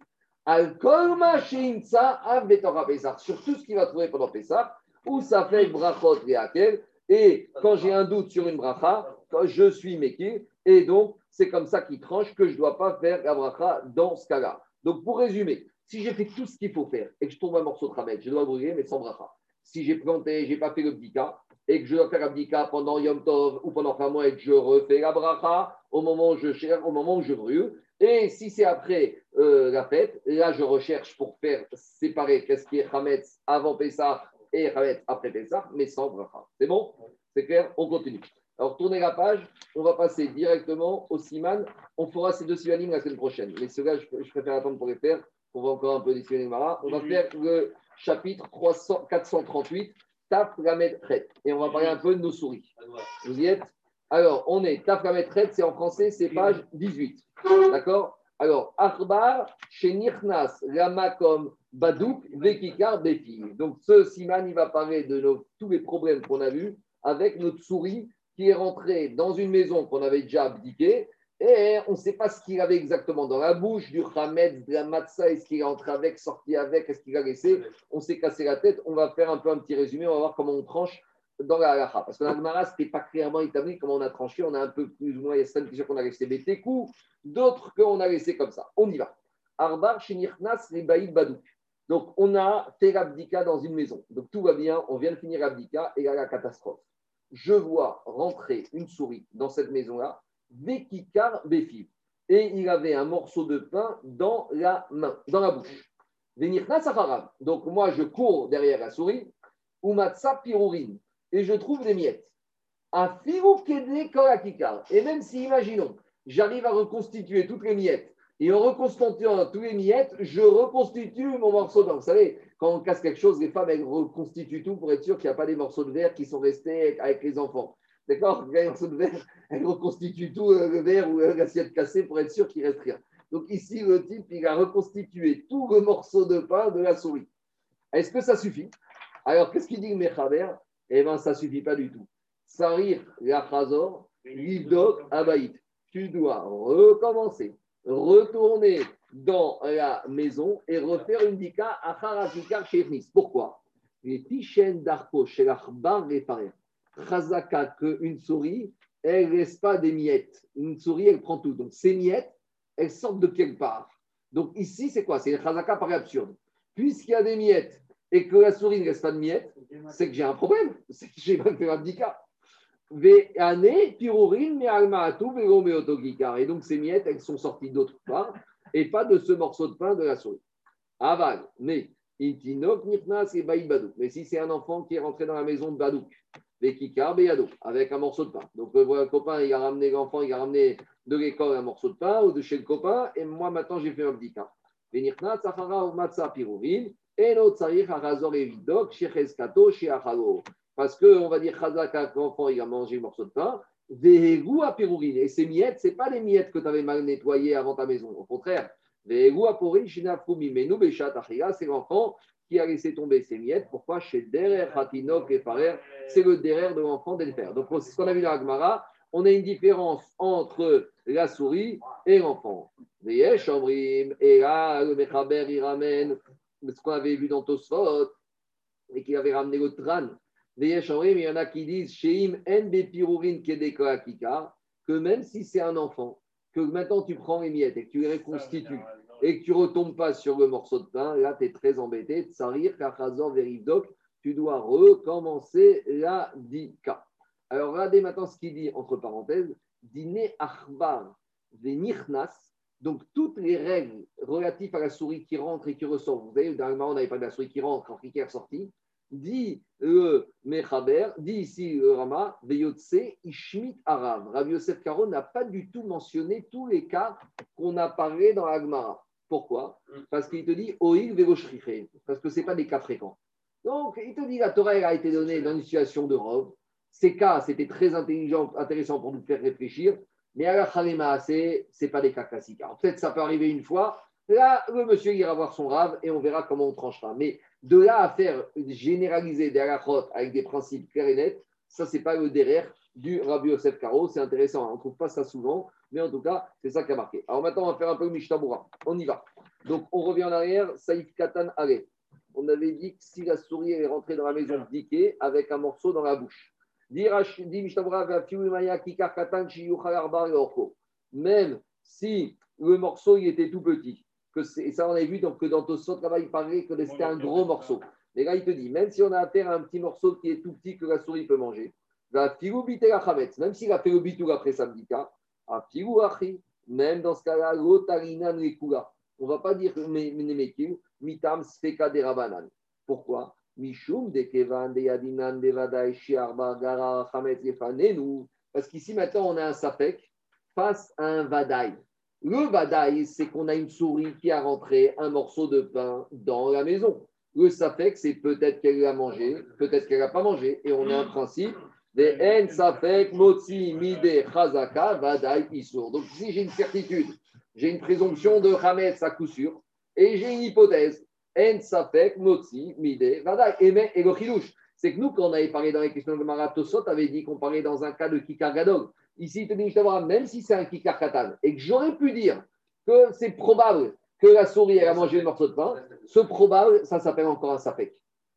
Sur tout ce qu'il va trouver pendant Pessah, où ça fait brachot et Et quand j'ai un doute sur une bracha, je suis méquille. Et donc, c'est comme ça qu'il tranche que je ne dois pas faire la bracha dans ce cas-là. Donc, pour résumer, si j'ai fait tout ce qu'il faut faire et que je trouve un morceau de travail, je dois brûler, mais sans bracha. Si j'ai planté, je n'ai pas fait le bdika, et que je dois faire abdika pendant Yom Tov ou pendant un mois et je refais la bracha au moment où je cherche, au moment je brûle. Et si c'est après euh, la fête, là je recherche pour faire séparer qu'est-ce qui est Hametz avant Pessah et Hametz après Pessah, mais sans bracha. C'est bon? C'est clair? On continue. Alors tournez la page, on va passer directement au Siman. On fera ces deux Simanim la semaine prochaine. Mais ceux-là, je, préfère attendre pour les faire. On va encore un peu des Simanim On va faire le chapitre 300, 438 Taf Et on va parler un peu de nos souris. Vous y êtes? Alors, on est Taf c'est en français, c'est page 18. D'accord? Alors, Akhbar, Shenirnas, Ramakom, Badouk, Vekikar, Befi. Donc, ce Siman, il va parler de nos, tous les problèmes qu'on a vus avec notre souris qui est rentrée dans une maison qu'on avait déjà abdiquée et on ne sait pas ce qu'il avait exactement dans la bouche, du Hametz, de la Matzah, est-ce qu'il est entré avec, sorti avec, est-ce qu'il a laissé On s'est cassé la tête. On va faire un peu un petit résumé, on va voir comment on tranche dans la halakha. Parce que l'Agmara, ce n'était pas clairement établi comment on a tranché. On a un peu plus ou moins, il y a certaines questions qu'on a laissé coups, d'autres qu'on a laissé comme ça. On y va. Arbar, Shinirnas, Rebaïd, Badouk. Donc, on a fait l'abdika dans une maison. Donc, tout va bien, on vient de finir l'abdika et là, la catastrophe. Je vois rentrer une souris dans cette maison-là, Vekikar. Et il avait un morceau de pain dans la main, dans la bouche. Donc, moi, je cours derrière la souris, Umatsa Pirurin, et je trouve des miettes. Un Et même si, imaginons, j'arrive à reconstituer toutes les miettes, et en reconstituant tous les miettes, je reconstitue mon morceau de Vous savez, quand on casse quelque chose, les femmes, elles reconstituent tout pour être sûr qu'il n'y a pas des morceaux de verre qui sont restés avec les enfants. D'accord de verre, elles reconstituent tout euh, le verre ou l'assiette cassée pour être sûr qu'il reste rien. Donc ici, le type, il a reconstitué tout le morceau de pain de la souris. Est-ce que ça suffit? Alors, qu'est-ce qu'il dit le Mechaber? Eh bien, ça ne suffit pas du tout. Sarir Yachazor, Livdok Abaït. Tu dois recommencer, retourner dans la maison et refaire une dika à Harazikar. Pourquoi? Les tichen d'arco chez l'achbar réparé. Chazaka, qu'une souris, elle ne laisse pas des miettes. Une souris, elle prend tout. Donc, ces miettes, elles sortent de quelque part. Donc, ici, c'est quoi? C'est le chazaka par absurde. Puisqu'il y a des miettes et que la souris ne laisse pas de miettes, c'est que j'ai un problème. C'est que j'ai mal fait dika. Et donc, ces miettes, elles sont sorties d'autre part et pas de ce morceau de pain de la souris. Aval, mais Mais si c'est un enfant qui est rentré dans la maison de Badouk, avec un morceau de pain. Donc, le copain, il a ramené l'enfant, il a ramené de l'école un morceau de pain ou de chez le copain, et moi, maintenant, j'ai fait un petit cas. Parce que, on va dire, Chazaka, l'enfant, il a mangé un morceau de pain, et ces miettes, ce n'est pas les miettes que tu avais mal nettoyées avant ta maison. Au contraire, c'est l'enfant qui a laissé tomber ses miettes. Pourquoi? Chez Derer, Hatinok et Farer, c'est le Derer de l'enfant d'Elfer. Donc, c'est ce qu'on a vu dans Agmara. On a une différence entre la souris et l'enfant. Et là, le Mechaber, il ramène ce qu'on avait vu dans Tosfot et qu'il avait ramené le Tran il y en a qui disent que même si c'est un enfant, que maintenant tu prends les miettes et que tu les reconstitues et que tu ne retombes pas sur le morceau de pain, là tu es très embêté. Tsarir, Kachazor, Veridok, tu dois recommencer la dika. Alors regardez maintenant ce qu'il dit entre parenthèses Dîner Achbar Venirnas. Donc, toutes les règles relatives à la souris qui rentre et qui ressort, vous savez, dans le on n'avait pas de la souris qui rentre, qui est ressortie, dit le Mechaber, dit ici le Rama, Veyotse Ishmit Arav. Rabbi Yosef Karo n'a pas du tout mentionné tous les cas qu'on a parlé dans l'Agmara. Pourquoi Parce qu'il te dit Oil parce que ce n'est pas des cas fréquents. Donc, il te dit la Torah a été donnée dans une situation de robe. Ces cas, c'était très intelligent, intéressant pour nous faire réfléchir, mais à la Khalema, ce n'est pas des cas classiques. peut-être ça peut arriver une fois. Là, le monsieur ira voir son rave et on verra comment on tranchera. Mais de là à faire généraliser des halachot avec des principes clairs et nets, ça, c'est pas le derrière du Rabbi Yosef Karo. C'est intéressant, hein. on ne trouve pas ça souvent, mais en tout cas, c'est ça qui a marqué. Alors maintenant, on va faire un peu le Mishtabura. On y va. Donc, on revient en arrière. Saïf Katan Ale. On avait dit que si la souris est rentrée dans la maison d'Ike avec un morceau dans la bouche. Même si le morceau il était tout petit, et ça on a vu donc, que dans Tosot, là-bas, il parlait que c'était un gros morceau. Mais là, il te dit, même si on a affaire à un petit morceau qui est tout petit que la souris peut manger, même s'il a fait le bitou après même dans ce cas-là. On ne va pas dire mitam speka de rabanan. Pourquoi? Mishum de kevan de yadinan de vadai shiarba gara chametz Parce qu'ici, maintenant, on a un sapek face à un vadaï. Le vadaï, c'est qu'on a une souris qui a rentré un morceau de pain dans la maison. Le safek, c'est peut-être qu'elle l'a mangé, peut-être qu'elle n'a pas mangé. Et on a un principe safek. Donc si j'ai une certitude, j'ai une présomption de Hametz à coup sûr, et j'ai une hypothèse, en safek, motzi, mide, vadaï. Et, le chilouche, c'est que nous, quand on avait parlé dans les questions de Maratosot, on avait dit qu'on parlait dans un cas de Kikar Ici, il te dit, même si c'est un kikar katan, et que j'aurais pu dire que c'est probable que la souris a mangé le morceau de pain, ce probable, ça s'appelle encore un sapek.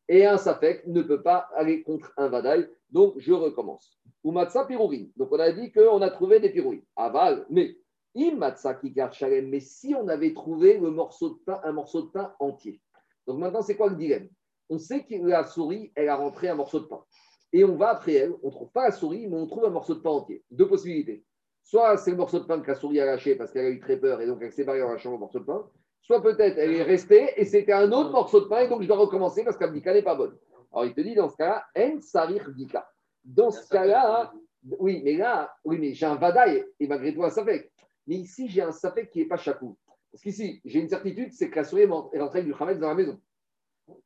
Et un Safek ne peut pas aller contre un Vadaï. Donc, je recommence. Ou Matza Pirourin. Donc, on a dit qu'on a trouvé des Pirourin. Aval, mais. Mais si on avait trouvé morceau de pain, un morceau de pain entier. Donc, maintenant, c'est quoi le dilemme? On sait que la souris, elle a rentré un morceau de pain. Et on va après elle, on ne trouve pas la souris, mais on trouve un morceau de pain entier. Deux possibilités. Soit c'est le morceau de pain que la souris a lâché parce qu'elle a eu très peur et donc elle s'est barrée en lâchant le morceau de pain. Soit peut-être elle est restée et c'était un autre morceau de pain et donc je dois recommencer parce qu'Abdika n'est pas bonne. Alors il te dit dans ce cas-là, En Sarir Dika. Dans ce cas-là, oui, mais là, oui, mais j'ai un Vadaï et malgré tout un Safek. Mais ici, j'ai un Safek qui n'est pas chakou. Parce qu'ici, j'ai une certitude, c'est que la souris est rentrée du Hamed dans la maison.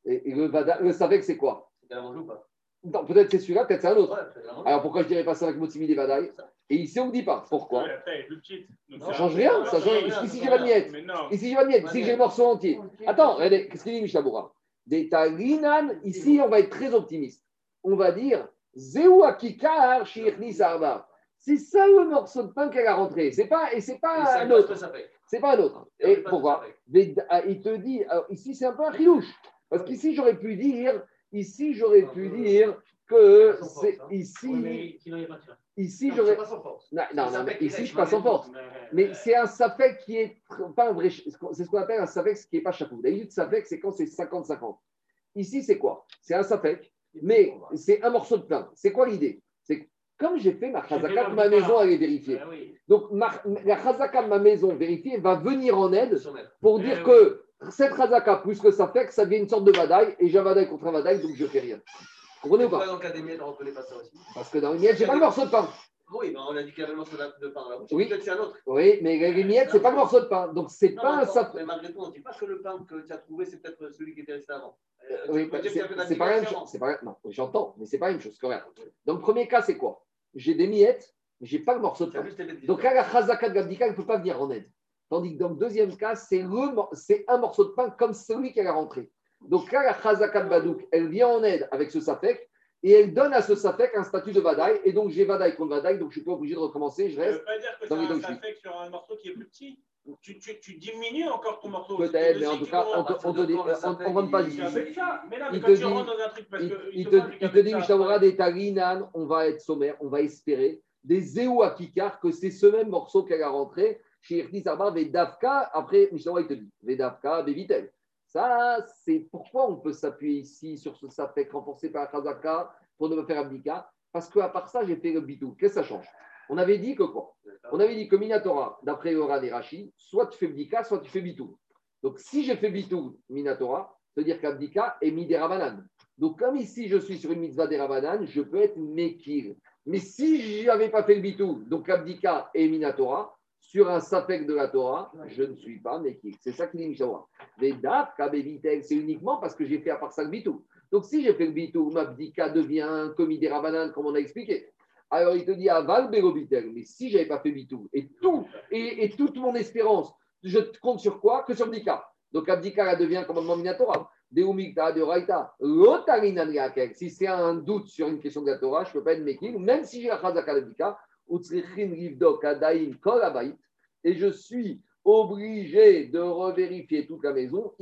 Et, le, Vadaï, le Safek, c'est quoi? Peut-être c'est celui-là, peut-être c'est un autre. Alors pourquoi je dirais pas ça avec Motimi des Vadaï Et ici, on ne dit pas. Pourquoi Ça ne change rien. Ça change... Ici, j'ai pas de miettes. Ici, j'ai pas de miettes. Ici, j'ai le morceau entier. Attends, regardez, qu'est-ce qu'il dit Mishaboura Des Talinan, ici, on va être très optimiste. On va dire Zéou Akikar Shirni Arba. C'est ça le morceau de pain qu'elle a rentré. C'est pas, et c'est pas un autre. C'est pas un autre. Et pourquoi ah, Il te dit, ici, c'est un peu un chilouche. Parce qu'ici, j'aurais pu dire Ici, j'aurais pu dire que c'est ici. Ici, j'aurais. Non, non, mais ici, je passe en force. Mais c'est un safek qui est pas un vrai. C'est ce qu'on appelle un safek qui n'est pas chapeau. D'habitude, safek, c'est quand c'est 50-50. Ici, c'est quoi? C'est un safek, mais c'est un morceau de pain. C'est quoi l'idée? C'est comme j'ai fait ma chazaka de ma maison, elle est vérifiée. Donc, la chazaka de ma maison vérifiée va venir en aide pour dire que cette razaka, plus que que ça devient une sorte de vadaï, et j'ai un vadaï contre un vadaï, donc je fais rien. Vous comprenez ou pas Dans le cas des miettes, on ne reconnaît pas ça aussi. Parce que dans les miettes, je n'ai pas le morceau de pain. Oui, mais on a dit qu'il y avait le morceau de pain là. Oui. Peut-être c'est un autre. Oui, mais les miettes, ce n'est pas le morceau de pain. Donc, c'est pas un sapin. Mais malgré tout, on ne dit pas que le pain que tu as trouvé, c'est peut-être celui qui était resté avant. Euh, oui, c'est pas la même chose. C'est pas... Non, j'entends, mais c'est pas la même chose. Correct. Donc, premier cas, c'est quoi? J'ai des miettes, mais je n'ai pas le morceau de pain. Donc là, la chazaka de Gabdika ne peut pas venir en aide. Tandis que dans le deuxième cas, c'est un morceau de pain comme celui qu'elle a rentré. Donc là, la Chazakat Badouk, elle vient en aide avec ce Safek et elle donne à ce Safek un statut de Vadaï. Et donc j'ai Vadaï contre Vadaï, donc je ne suis pas obligé de recommencer. Je reste. Ça veut pas dire que c'est un Safek sur un morceau qui est plus petit. Tu, tu, tu, diminues encore ton morceau. Peut-être, mais en tout cas, on ne rentre pas ici. Mais là, mais quand tu rentres dans un truc, parce il, que il, te, il te dit, Mishavara, des Tarinan, on va être sommaire, on va espérer, des Zéou Akikar, que c'est ce même morceau qu'elle a rentré, Vedavka, après, Mishnah, il te dit Vedavka, Bevitel. C'est pourquoi on peut s'appuyer ici sur ce Safek renforcé par Khazaka pour ne pas faire Abdika? Parce qu'à part ça, j'ai fait le bidou. Qu'est-ce que ça change? On avait dit que quoi? On avait dit que Minatora, d'après et Rashi, soit tu fais Bdika, soit tu fais Bitou. Donc si j'ai fait Bitou, Minatora, ça veut dire qu'Abdika est des Donc comme ici je suis sur une mitzvah des Rabanan, je peux être Mekir. Mais si je pas fait le Bitou, donc Abdika et Minatora, sur un sapek de la Torah, je ne suis pas Mekik. C'est ça qu'il dit Mishawa. Les daf, c'est uniquement parce que j'ai fait à part ça le bitou. Donc si j'ai fait le bitou, ma bdika devient commis des rabanan, comme on a expliqué. Alors il te dit aval berobitel. Mais si je n'avais pas fait bitou, et tout, et, toute mon espérance, je compte sur quoi? Que sur bdika. Donc abdika, elle devient commandement minatora. Deumikta, de Raita, Si c'est un doute sur une question de la Torah, je ne peux pas être Mekik, même si j'ai la chazaka d'abdika et je suis obligé de revérifier toute la maison,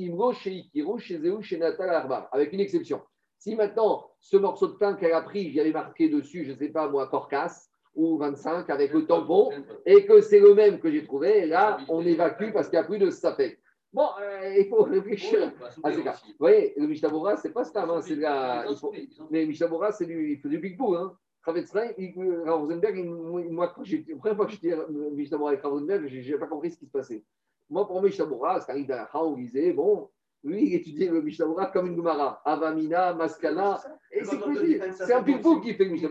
avec une exception. Si maintenant, ce morceau de pain qu'elle a pris, j'y avais marqué dessus, je ne sais pas moi, Corcas ou 25 avec le tampon, et que c'est le même que j'ai trouvé, là, on évacue parce qu'il n'y a plus de sapé. Bon, euh, il faut réfléchir à ces cas. Vous voyez, le Mishtabora, ce n'est pas Stam, hein, c'est la. Mais Mishtabora, c'est du, du Big Boo. Hein. Ravensberg, Rosenberg, moi, la première fois que j'étais justement avec Rosenberg, je n'ai pas compris ce qui se passait. Moi, pour moi, Mishnah c'est arrive d'un on disait, bon, lui, il étudiait le Mishnah comme une Gemara. Avamina, Maskana. Et c'est C'est un pilpou qui fait le Mishnah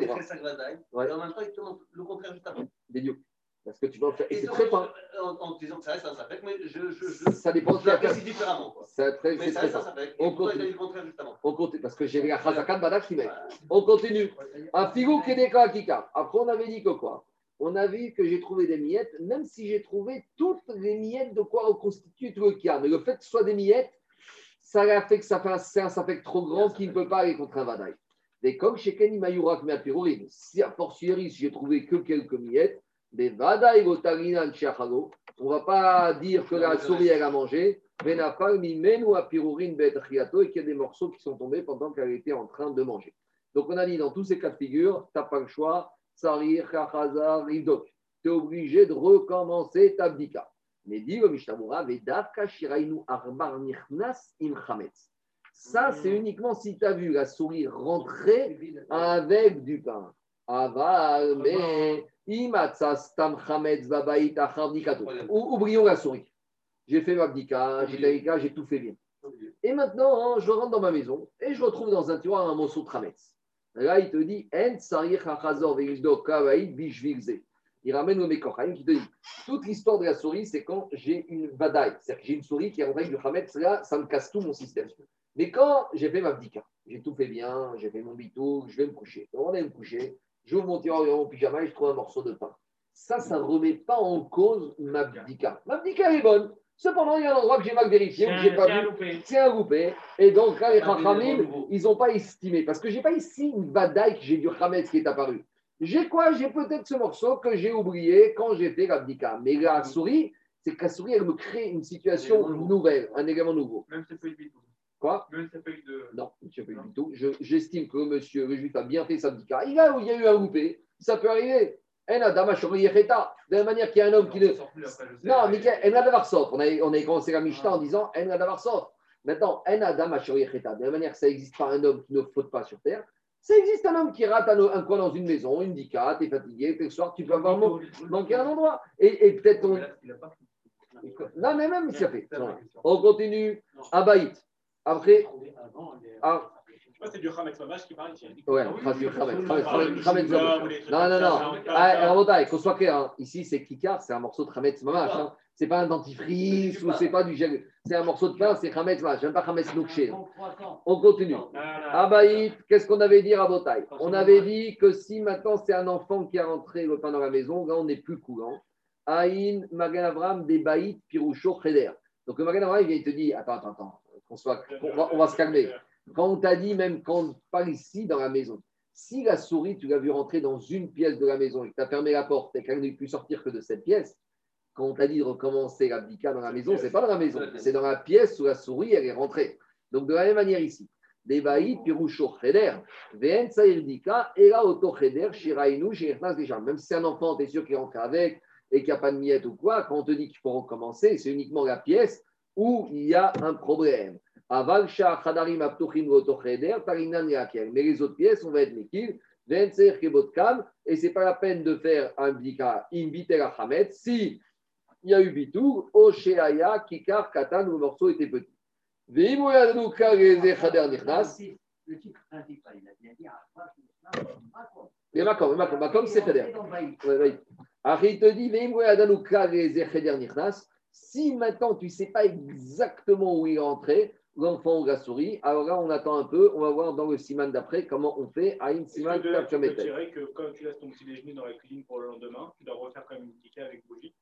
Ouais. Et en même temps, il te montre le contraire juste après. Parce que tu vas faire. Et, c'est très fin. En, disant que ça reste un sapec, mais je. je, je ça dépend de la personne. différemment. Quoi. Ça, très, mais ça reste un sapec. On continue. Le contraire justement. On continue. Parce que j'ai la Chazakat Badak qui met. On continue. Un figou Kedeka Akika. Après, on avait dit que quoi? On a vu que j'ai trouvé des miettes, même si j'ai trouvé toutes les miettes de quoi reconstituer tout le cas. Mais le fait que ce soit des miettes, ça a fait que ça fait un, sapec trop grand qui ne peut pas aller contre un Vadaï. Et comme chez Kenny Mayurak Meapirorim, si a fortiori, si j'ai trouvé que quelques miettes, on ne va pas dire que la souris, elle a mangé. Et qu'il y a des morceaux qui sont tombés pendant qu'elle était en train de manger. Donc on a dit dans tous ces cas de figure, tu n'as pas le choix, sarir, kachazar, rivdok. Tu es obligé de recommencer ta bdika. Mais dit le Mishnamura, arbar nichnas. Ça, c'est uniquement si tu as vu la souris rentrer avec du pain. Aval, mais Oublions la souris. J'ai fait ma bdika, j'ai j'ai tout fait bien. Et maintenant, hein, je rentre dans ma maison et je retrouve dans un tiroir un morceau de chametz. Là, il te dit. Il ramène le Mekochaim qui te dit, toute l'histoire de la souris, c'est quand j'ai une badaille. C'est-à-dire que j'ai une souris qui est rentrée avec du chametz, là, ça me casse tout mon système. Mais quand j'ai fait ma bdika, j'ai tout fait bien, j'ai fait mon bitou, je vais me coucher. Donc, on est me coucher, j'ouvre mon tiroir dans mon pyjama et je trouve un morceau de pain. Ça, ça ne remet pas en cause ma bdika. Ma bdika est bonne. Cependant, il y a un endroit que j'ai mal vérifié, que j'ai pas vu. C'est un loupé. Et donc, là, les Chachamim, ils n'ont pas estimé. Parce que je n'ai pas ici une badaille que j'ai du Hametz qui est apparu. J'ai quoi? J'ai peut-être ce morceau que j'ai oublié quand j'ai fait l'abdika. Mais la souris, c'est que la souris, elle me crée une situation nouvelle, un élément nouveau. Même si c'est eu. Quoi Même si c'est pas eu de. Non, je ne sais pas du tout. Je- J'estime que monsieur le juif a bien fait sa abdika. Il, a, il y a eu un loupé. Ça peut arriver. De la même manière qu'il y a un homme qui ne. Non, Arsot. On avait, on avait commencé la Mishnah en disant En Adam Arsot. Maintenant, En. De la manière que ça n'existe pas un homme qui ne faute pas sur terre, ça existe un homme qui rate un, un coin dans une maison, une dika, tu es fatigué, le soir, tu peux avoir man- manqué un endroit. Et, et peut-être on. Non, mais même si ça fait. Non. On continue. Abaït. Après. Ah, Je sais pas, c'est du Hametz Mamash qui parle ici. ouais, Ah Khametz. oui, les trucs Non, non, non. Ah, qu'on soit clair, hein. ici c'est Kikar, c'est un morceau de Khametz Mamash. Hein. C'est pas un dentifrice ou c'est pas du gel. C'est un morceau de pain, c'est Khametz Mamash. J'aime pas Khametz Noukché. On continue. Abaït, qu'est-ce qu'on avait dit à Botaï On avait dit que si maintenant c'est un enfant qui a rentré le pain dans la maison, là on n'est plus coulant. Aïn, Magan Avram, des Baït, Piroucho, Cheder. Donc le Magan Avram, il vient il te dit Attends, attends, attends, soit, on, va, on va se calmer. Quand on t'a dit, même quand parle ici dans la maison, si la souris, tu l'as vu rentrer dans une pièce de la maison et que tu as fermé la porte et qu'elle ne peut sortir que de cette pièce, quand on t'a dit de recommencer l'abdika dans la maison, c'est pas dans la maison, c'est dans la pièce où la souris, elle est rentrée. Donc de la même manière ici. Même si c'est un enfant, tu es sûr qu'il rentre avec et qu'il n'y a pas de miette ou quoi, quand on te dit qu'il faut recommencer, c'est uniquement la pièce où il y a un problème. Aval, Khadarim. Mais les autres pièces, on va être Mekil, et c'est pas la peine de faire un Bdika, Inviter à Hamet, si il y a eu Bitou, Oshéaya, Kikar, Katan, où le morceau était petit. Nichnas, Le titre principal, il a bien dit. Mais c'est Khader. Après, il te dit, Veimou Yadou, Kageze, Khader, Nichnas. Si maintenant tu ne sais pas exactement où il est entré, l'enfant ou la souris, alors là on attend un peu, on va voir dans le siman d'après comment on fait à une siman de là, tu peux tirer que quand tu laisses ton petit déjeuner dans la cuisine pour le lendemain, tu dois refaire quand même une ticket avec bougie?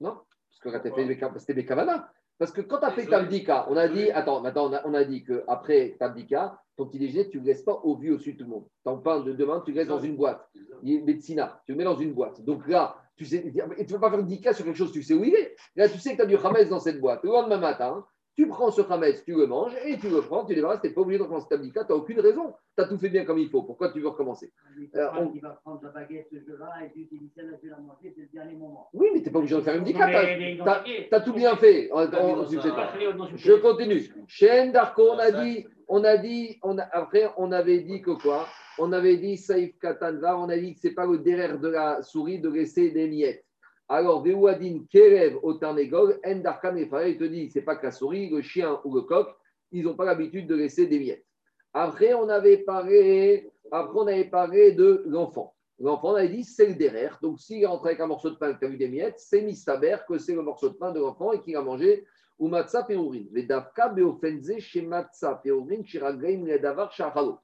Non, parce que là, tu as fait c'était Bekavana. Parce que quand tu as fait Tabdika, on a dit, attends, maintenant on a, on a dit qu'après Tabdika, ton petit déjeuner, tu ne le laisses pas au vu au-dessus de tout le monde. Ton pain de demain, tu le laisses dans une boîte. Médecina, tu le mets dans une boîte. Donc là, tu sais, et tu ne peux pas faire Dika sur quelque chose, tu sais où il est. Là, tu sais que tu as du Hametz dans cette boîte. Le lendemain matin, tu prends ce Hametz, tu le manges et tu le prends, tu débarrasses, tu n'es pas obligé de recommencer Tabdika, tu n'as aucune raison. Tu as tout fait bien comme il faut. Pourquoi tu veux recommencer Euh, on- Il va prendre sa baguette ce jeu-là et celle-là, je vais la manger, c'est le dernier moment. Oui, mais tu n'es pas obligé de faire une Dika. Non, Tu as, tout bien fait. On- on- tu Je continue. Chez Darko, on a dit, on a dit, on a, après, on avait dit que quoi? On avait dit Saïf Katanva, on a dit que c'est pas le derrière de la souris de laisser des miettes. Alors, Veouadin Kerev au Tarnegol, Endarkan et il te dit, c'est pas que la souris, le chien ou le coq, ils n'ont pas l'habitude de laisser des miettes. Après, on avait parlé, après, on avait parlé de l'enfant. L'enfant, on avait dit, c'est le derrière. Donc, s'il est rentré avec un morceau de pain et tu as vu des miettes, c'est mistaber que c'est le morceau de pain de l'enfant et qu'il a mangé ou matzah péourin. Vedavka beofenze chez ledavar shachalo.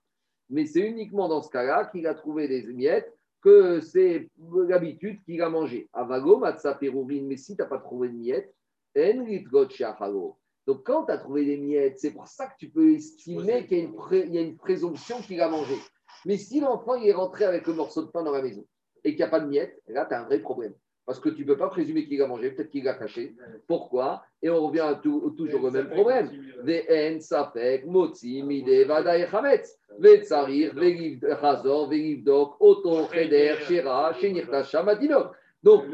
Mais c'est uniquement dans ce cas-là qu'il a trouvé des miettes que c'est l'habitude qu'il a mangé. Avago matzah péourin, mais si tu n'as pas trouvé de miettes. Donc quand tu as trouvé des miettes, c'est pour ça que tu peux estimer qu'il y a une, pré- il y a une présomption qu'il a mangé. Mais si l'enfant est rentré avec le morceau de pain dans la maison et qu'il n'y a pas de miettes, là tu as un vrai problème. Parce que tu ne peux pas présumer qu'il a mangé, peut-être qu'il l'a caché. Pourquoi? Et on revient à tout- toujours au même problème. Sapek motzi mide vadaï chametz. Ve'tsarir ve'liv chazor ve'livdok oto cheder shera shenirta shamadinok. Donc,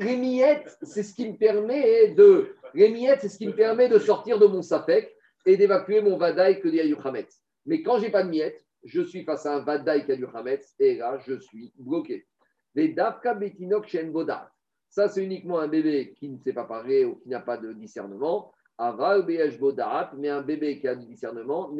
les miettes, c'est ce qui me permet de les miettes, c'est ce qui me permet de sortir de mon sapek et d'évacuer mon vadaï que dit Hametz. Mais quand j'ai pas de miettes, je suis face à un vadaï qui a du Hametz et là, je suis bloqué. Les davka betinok shen bodat. Ça, c'est uniquement un bébé qui ne sait pas parler ou qui n'a pas de discernement. Mais un bébé qui a du discernement.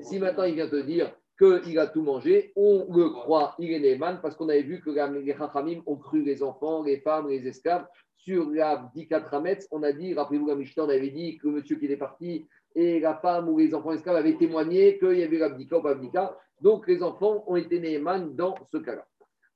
Si maintenant il vient te dire qu'il a tout mangé, on le croit, il est ne'eman, parce qu'on avait vu que les chachamim ont cru les enfants, les femmes, les esclaves. Sur la Bdikat Rametz, on a dit, rappelez-vous, la Mishnah, on avait dit que le monsieur qui est parti et la femme ou les enfants esclaves avaient témoigné qu'il y avait l'abdika ou pas abdika. Donc les enfants ont été néeman dans ce cas-là.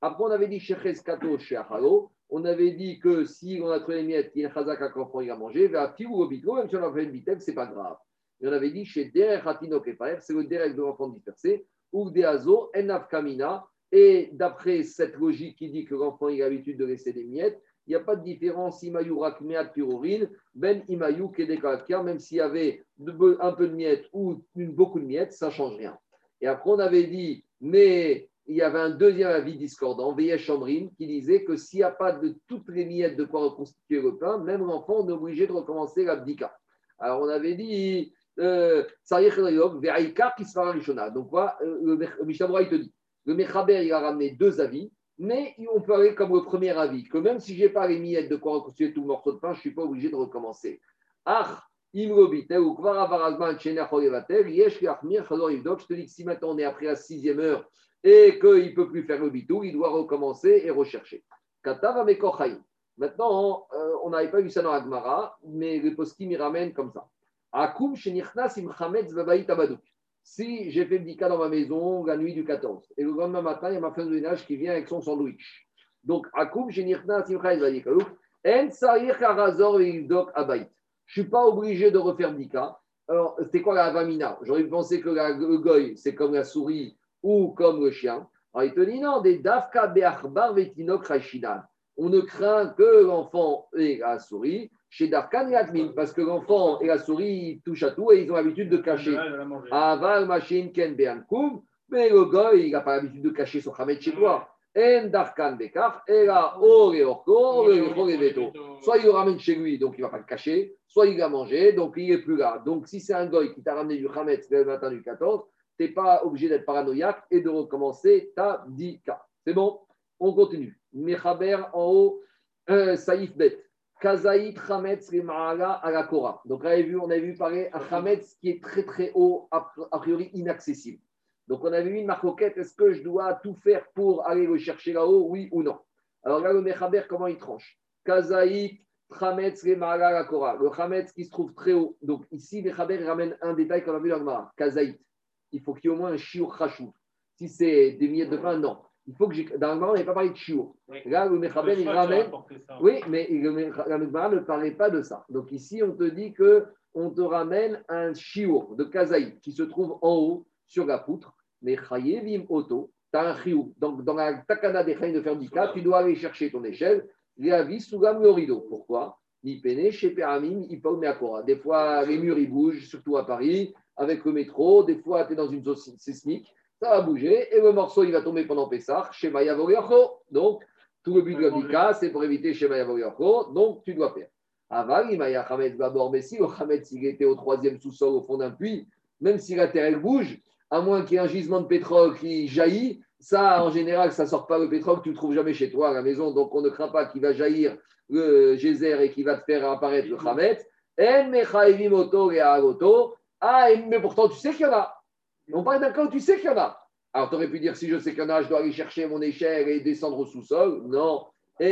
Après, on avait dit chez Cheskato, chez Achalo, on avait dit que si on a trouvé les miettes, il y a un chazak à l'enfant, il a mangé, vers ou au bitlo, même si on a fait une bitel, c'est pas grave. Et on avait dit chez Derech Hatinok et Paef, c'est le Derech de l'enfant dispersé, ou Deazo, Enaf Kamina, et d'après cette logique qui dit que l'enfant a l'habitude de laisser des miettes, il n'y a pas de différence Imayu Rakmeat Pururine, Ben Imayu Kedekalakia, même s'il y avait un peu de miettes ou beaucoup de miettes, ça ne change rien. Et après, on avait dit, mais il y avait un deuxième avis discordant, Veyesh Chambrine, qui disait que s'il n'y a pas de toutes les miettes de quoi reconstituer le pain, même l'enfant, on est obligé de recommencer l'abdika. Alors, on avait dit, euh, Sarich Rayog, Ve'aïkar Kisvara Rishona. Donc, voilà, euh, le Mishnah il te dit, le Mechaber, il a ramené deux avis, mais on peut aller comme le premier avis, que même si je n'ai pas les miettes de quoi reconstituer tout le morceau de pain, je ne suis pas obligé de recommencer. Ah. Je te dis que si maintenant on est après la sixième heure et qu'il ne peut plus faire le bitou, il doit recommencer et rechercher. Katav. Maintenant, euh, on n'avait pas vu ça dans Agmara, mais le poskim il ramène comme ça. Akum. Si j'ai fait le dans ma maison la nuit du 14, et le lendemain matin, il y a ma femme de ménage qui vient avec son sandwich. Donc, Akum. En Karazor Abaït. Je ne suis pas obligé de refaire Dika. Alors, c'était quoi la Avamina? J'aurais pensé que la, le goy, c'est comme la souris ou comme le chien. Alors, il te dit non, des Dafka Beachbar Vetinok Raishinan. On ne craint que l'enfant et la souris chez Darkan et Admin, parce que l'enfant et la souris ils touchent à tout et ils ont l'habitude de cacher. Aval Machine Ken Beankoum, mais le goy, il n'a pas l'habitude de cacher son Hamed chez toi. En Darkan Bekar, et là, Orko, et Veto. Soit il le ramène chez lui, donc il ne va pas le cacher, soit il l'a mangé, donc il n'est plus là. Donc si c'est un goy qui t'a ramené du Hametz le matin du 14, tu n'es pas obligé d'être paranoïaque et de recommencer ta dika. C'est bon? On continue. Mechaber en haut, euh, Saïf Bet. Kazaït Hametz Maala à la Kora. Donc on avait vu, on avait vu parler un Hametz qui est très très haut, a priori inaccessible. Donc on avait vu une marcoquette, est-ce que je dois tout faire pour aller le chercher là-haut, oui ou non? Alors là, le Mechaber, comment il tranche? Kazaït Chametz Maala à la Kora. Le Hametz qui se trouve très haut. Donc ici, Mechaber ramène un détail qu'on a vu dans le. Kazaït. Il faut qu'il y ait au moins un chachou. Si c'est des miettes de pain, non. Il faut que. Dans le Gemara, on n'avait pas parlé de shiur. Là, le Mechaber, il ramène. Oui, mais le- Gemara ne parlait pas de ça. Donc ici, on te dit que on te ramène un chiour de kazaï qui se trouve en haut sur la poutre. Mais chayevim auto, tu as un chiour. Donc dans la takana des de faire dika, tu dois aller chercher ton échelle. Le rideau. Pourquoi? Des fois, les murs, ils bougent, surtout à Paris, avec le métro. Des fois, tu es dans une zone sismique. Ça va bouger et le morceau, il va tomber pendant Pessah, chez Mayavoriacho. Donc, tout le but de la Bika, c'est pour éviter chez Mayavoriacho. Donc, tu dois faire. Aval, il m'a Hametz d'abord, mais si le Hametz, il était au troisième sous-sol, au fond d'un puits, même si la terre, elle bouge, à moins qu'il y ait un gisement de pétrole qui jaillit, ça, en général, ça ne sort pas le pétrole, tu ne le trouves jamais chez toi à la maison, donc on ne craint pas qu'il va jaillir le geyser et qu'il va te faire apparaître le Hametz. En Ah, mais pourtant, tu sais qu'il y en a. On parle d'un cas où tu sais qu'il y en a. Alors, tu aurais pu dire, si je sais qu'il y en a, je dois aller chercher mon échelle et descendre au sous-sol. Non. Tu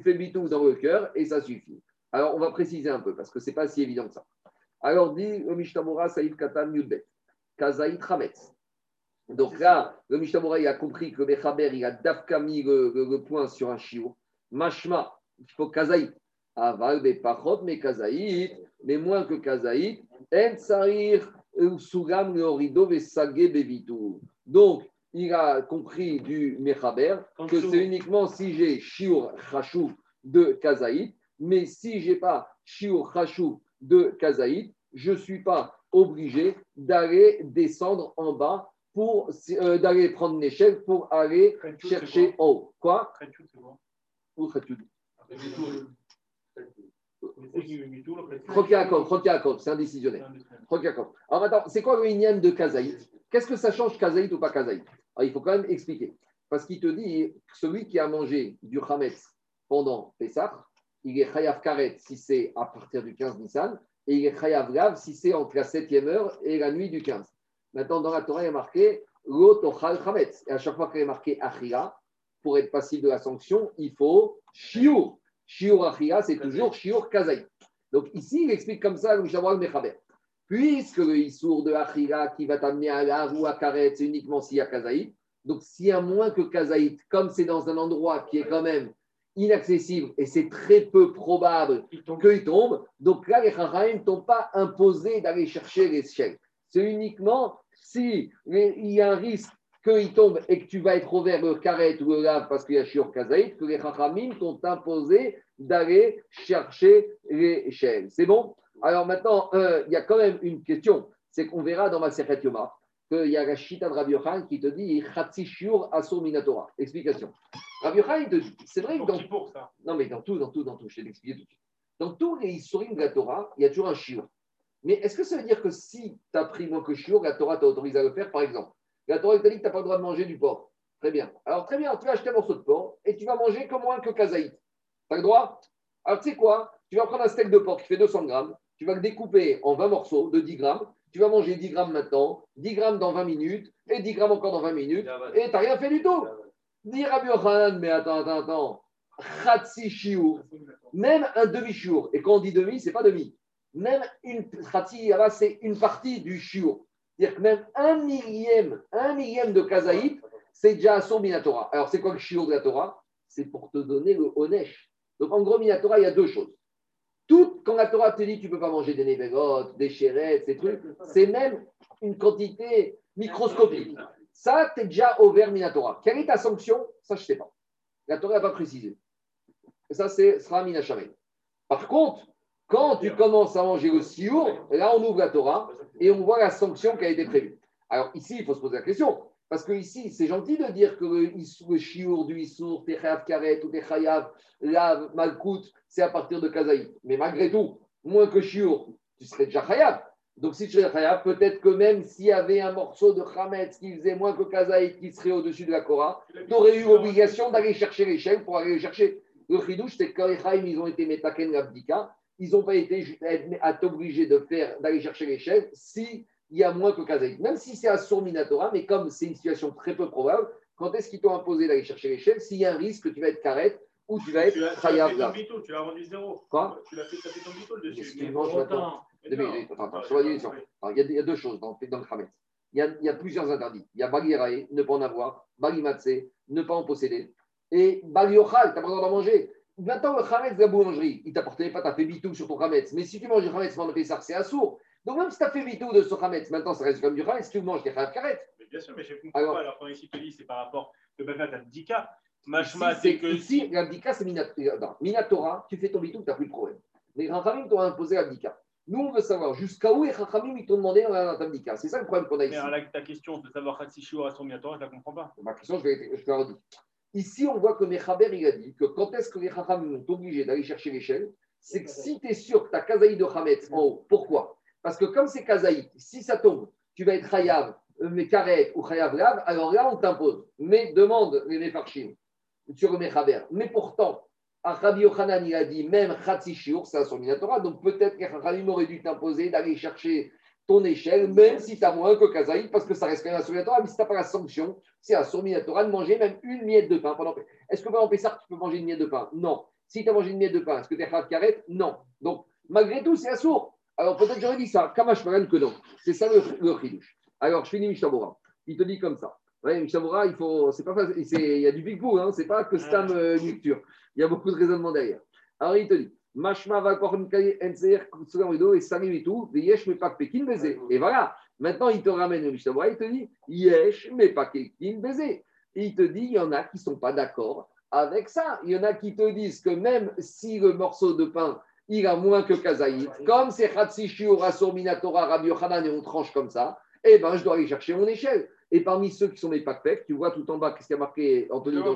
fais bitou dans le cœur et ça suffit. Alors, on va préciser un peu parce que ce n'est pas si évident que ça. Alors, dit le Mishtamura Saïd Katan Yudbet. Kazaït Hametz. Donc là, le Mishtamura, il a compris que Mechaber, il a dafka mis le, point sur un chiot. Mashma, il faut Kazaït. Aval, mais pachot, mais Kazaït, mais moins que Kazaït. En Sarir, Sougam, le rideau, Vesagé, Bevitou. Donc, il a compris du Mechaber que c'est uniquement si j'ai Shiur Chachou de Kazaït, mais si j'ai pas Shiur Chachou de Kazaït, je ne suis pas obligé d'aller descendre en bas pour euh, d'aller prendre une échelle pour aller chercher en haut. Quoi? Ou Mais c'est un décisionnaire. Alors maintenant, c'est quoi le Inyan de Kazaït? Qu'est-ce que ça change Kazaït ou pas Kazaït? Il faut quand même expliquer. Parce qu'il te dit celui qui a mangé du Hametz pendant Pessah, il est Chayav Karet si c'est à partir du 15 Nissan, et il est Chayav Lav si c'est entre la 7e heure et la nuit du 15. Maintenant, dans la Torah, il y marqué L'otochal Hametz. Et à chaque fois qu'il est marqué Achira, pour être passible de la sanction, il faut Shiur. Shiur Achira, c'est toujours Shiur Kazaït. Donc ici, il explique comme ça le Mishabral Mechaber. Puisque le Issour de Achira qui va t'amener à la ou à Karet, c'est uniquement s'il y a Kazaït. Donc s'il y a moins que Kazaït, comme c'est dans un endroit qui est quand même inaccessible et c'est très peu probable qu'il tombe, donc là, les Chachamim ne t'ont pas imposé d'aller chercher les l'échelle. C'est uniquement si il y a un risque qu'il tombe et que tu vas être au vers le Karet ou le lave parce qu'il y a Shiur Kazaït, que les Chachamim t'ont imposé d'aller chercher les l'échelle. C'est bon? Alors maintenant, euh, il y a quand même une question. C'est qu'on verra dans ma Sechet Yoma qu'il y a la Shita de Rabbi Yochanan qui te dit Chatzi Shiur Asur Minatora. Explication. Rabbi Yochanan, il te dit c'est vrai que dans qui pour ça non, mais dans tout, dans tout, dans tout, je vais l'expliquer tout de suite. Dans tous les Issourim de la Torah, il y a toujours un shiur. Mais est-ce que ça veut dire que si tu as pris moins que shiur, la Torah t'a autorisé à le faire, par exemple? La Torah t'a dit que tu n'as pas le droit de manger du porc. Très bien. Alors, très bien, tu vas acheter un morceau de porc et tu vas manger que moins que kazaït. Tu as le droit? Alors, tu sais quoi? Tu vas prendre un steak de porc qui fait 200 grammes, tu vas le découper en 20 morceaux de 10 grammes, tu vas manger 10 grammes maintenant, 10 grammes dans 20 minutes et 10 grammes encore dans 20 minutes et tu n'as rien fait du tout. Rabbi Yochanan, mais attends, attends, attends. Chatsi shiur, même un demi-shiur. Et quand on dit demi, c'est pas demi. Même une chatsi, là, c'est une partie du shiur. C'est-à-dire que même un millième, un millième de kazaït, c'est déjà son minatora. Alors, c'est quoi le shiur de la Torah? C'est pour te donner le onesh. Donc, en gros, minatora, il y a deux choses. Tout, quand la Torah te dit tu ne peux pas manger des névégotes, des chérettes, ces trucs, c'est même une quantité microscopique. Ça, tu es déjà au vers Minatora. Quelle est ta sanction? Ça, je ne sais pas. La Torah n'a pas précisé. Ça, c'est sera Minachamel. Par contre, quand tu commences à manger le siour, là, on ouvre la Torah et on voit la sanction qui a été prévue. Alors ici, il faut se poser la question. Parce que ici, c'est gentil de dire que le, le chiour du issour, t'es chayav karet ou t'es chayav lav, malkout, c'est à partir de kazaï. Mais malgré tout, moins que chiour, tu serais déjà chayav. Donc si tu serais chayav, peut-être que même s'il y avait un morceau de chametz qui faisait moins que kazaï, qui serait au-dessus de la Korah, tu aurais eu l'obligation d'aller chercher l'échelle pour aller le chercher. Le chidouche, c'est que les Chaim, ils ont été metaken l'abdika, ils n'ont pas été à t'obliger de faire d'aller chercher l'échelle si il y a moins que kazaï. Même si c'est à Minatora, mais comme c'est une situation très peu probable, quand est-ce qu'ils t'ont imposé d'aller chercher l'échelle S'il y a un risque que tu vas être carrette ou tu vas être l'as tu l'as rendu zéro. Quoi Tu l'as fait, fait ton bitoul dessus. Ah, je les. Alors, Il y, a, deux choses dans, dans le Khametz. Il y, a, il y a plusieurs interdits. Il y a Bagirae, ne pas en avoir, Balimatse, ne pas en posséder, et Baliochal, tu n'as pas le droit d'en manger. Maintenant, le Khametz de la boulangerie, il t'apportait pas, tu as fait bitou sur ton Khametz. Mais si tu manges du Khametz pendant Pessah, c'est assourd. Donc même si tu as fait bitou de ce Khametz, maintenant ça reste comme du Khametz, si tu manges, tu es Khametz karet. Bien sûr, mais je comprends Alors- pas. Alors, quand ici, tu dis, c'est par rapport que tu as 10 cas. Machma, c'est que. ici, l'abdika, c'est Minat- euh, Minatora, tu fais ton bitou, tu n'as plus de problème. Les Chachamim t'ont imposé l'abdika. Nous, on veut savoir jusqu'à où les Chachamim ils t'ont demandé dans l'abdika? C'est ça le problème qu'on a ici. Mais alors, là, ta question de savoir Khatsishio à son Minatora, je la comprends pas. Ma question, je, vais, je te la redis. Ici, on voit que Mechaber, il a dit que quand est-ce que les Chachamim sont obligés d'aller chercher l'échelle C'est que si tu es sûr que tu as Kazaï de Hametz en haut. Pourquoi? Parce que comme c'est Kazaï, si ça tombe, tu vas être Chayav, euh, mais ou Chayav Lav, alors là, on t'impose. Mais demande les Mefarchim sur le Mechaber. Mais pourtant, Rabbi Yochanan, il a dit même Chatzi Shiur, c'est un son Minatora, donc peut-être que Chachamim aurait dû t'imposer d'aller chercher ton échelle, même si tu as moins que Kazaï, parce que ça reste quand même un Sominatora, mais si tu n'as pas la sanction, c'est un Sominatora de manger même une miette de pain pendant. Est-ce que pendant Pessah, tu peux manger une miette de pain? Non. Si tu as mangé une miette de pain, est-ce que tu es Khav Karet? Non. Donc, malgré tout, c'est assourd. Alors, peut-être que j'aurais dit ça. Kamash Maran que non. C'est ça le, le chidouche. Alors, je finis Mishabura. Il te dit comme ça. Ouais, Mishabura, il faut. C'est pas facile. Il y a du big book, hein. c'est pas que Stam euh, lecture. Il y a beaucoup de raisonnements derrière. Alors, il te dit. Mashma va kutsugamodo et salim et tout, veyesh me pas pekin baiser. Et voilà. Maintenant, il te ramène le Mishnah il te dit Yesh, mais pas Kekin baiser. Et il te dit il y en a qui ne sont pas d'accord avec ça. Il y en a qui te disent que même si le morceau de pain il a moins que Kazaït, comme c'est Hatsishu, Rasur, Minatora, Rabbi Yochanan, et on tranche comme ça, eh ben, je dois aller chercher mon échelle. Et parmi ceux qui sont mes pakpek, tu vois tout en bas, qu'est-ce qu'il y a marqué, Anthony, dans,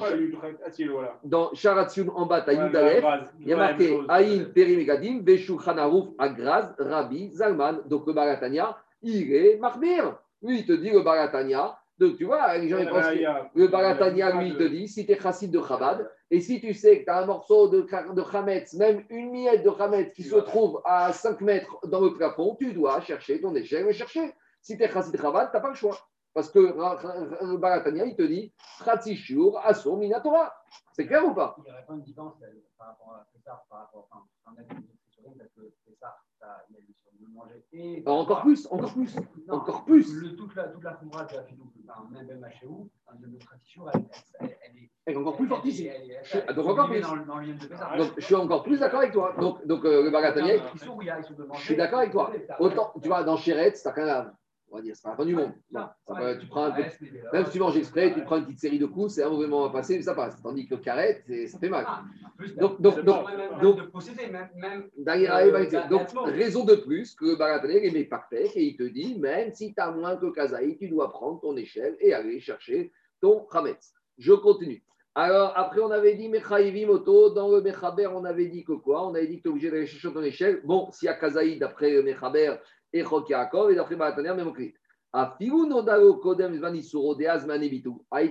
dans Sharatsun, en bas, Yudalef, il y a marqué Aïn, Peri, Megadim, Veshu, Khanarouf, Agraz, Rabbi, Zalman. Donc le Baratania, il est Mahmir. Lui, il te dit le Baratania. Donc tu vois, les gens ils pensent que le Baratania, lui, il te dit si tu es chassid de Chabad, et si tu sais que tu as un morceau de, de Chametz, même une miette de Chametz qui se trouve à 5 mètres dans le plafond, tu dois chercher ton échelle et chercher. Si tu es chassid de Chabad, tu n'as pas le choix. Parce que le Baratania, il te dit Khatishur, Asur, Minatora. C'est clair ou pas Il n'y aurait pas une différence euh, par rapport à Pessar, par rapport à un qui parce que Pessar, il a des choses de manger. Et encore plus, encore plus, encore plus. Le, toute la, toute la Khumra de la Fidou, même Ben Machéou, de Khatishur, elle, elle, elle, est. Elle est encore plus forte ici. Donc encore plus. Donc je suis encore plus d'accord avec toi. Donc, donc euh, le Baratania, je suis d'accord avec toi. Autant, tu vois, dans qu'un âme on va dire, c'est pas la fin du monde. tu prends même si tu manges exprès, tu prends une petite série de coups, c'est un mauvais moment à passer, ça passe. Tandis que carrette, ça fait mal. Ah, donc, donc, donc, donc, donc, raison de plus que Barataner est parfait et il te dit, même si tu as moins que Kazaï, tu dois prendre ton échelle et aller chercher ton Hametz. Je continue. Alors, après, on avait dit Mechaïvi Moto. Dans le Mechaber, on avait dit que quoi? On avait dit que tu es obligé d'aller chercher ton échelle. Bon, s'il y a Kazaï, d'après Mechaber, et Chok Yaakov, et d'après Barataner, même. Ah, il te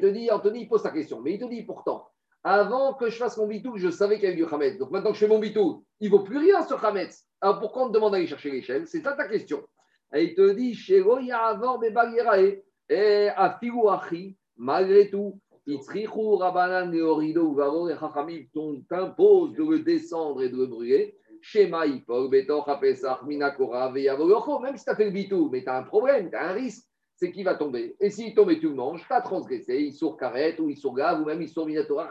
dit, Anthony, il pose sa question, mais il te dit pourtant, avant que je fasse mon bitou, je savais qu'il y avait du Hametz. Donc maintenant que je fais mon bitou, il ne vaut plus rien sur Hametz. Alors pourquoi on te demande d'aller chercher l'échelle? C'est ça ta question. Et il te dit, Shego Yavor Bebagirae, et Afigu Achi, malgré tout, Itzrichu Rabanan Neorido Uvaro et t'impose de le descendre et de le brûler. Même si tu as fait le bitou, mais tu as un problème, tu as un risque, c'est qu'il va tomber. Et s'il tombe et tu le manges, tu as transgressé, il sourd carrette ou il sourd gave ou même il sourd Minatora.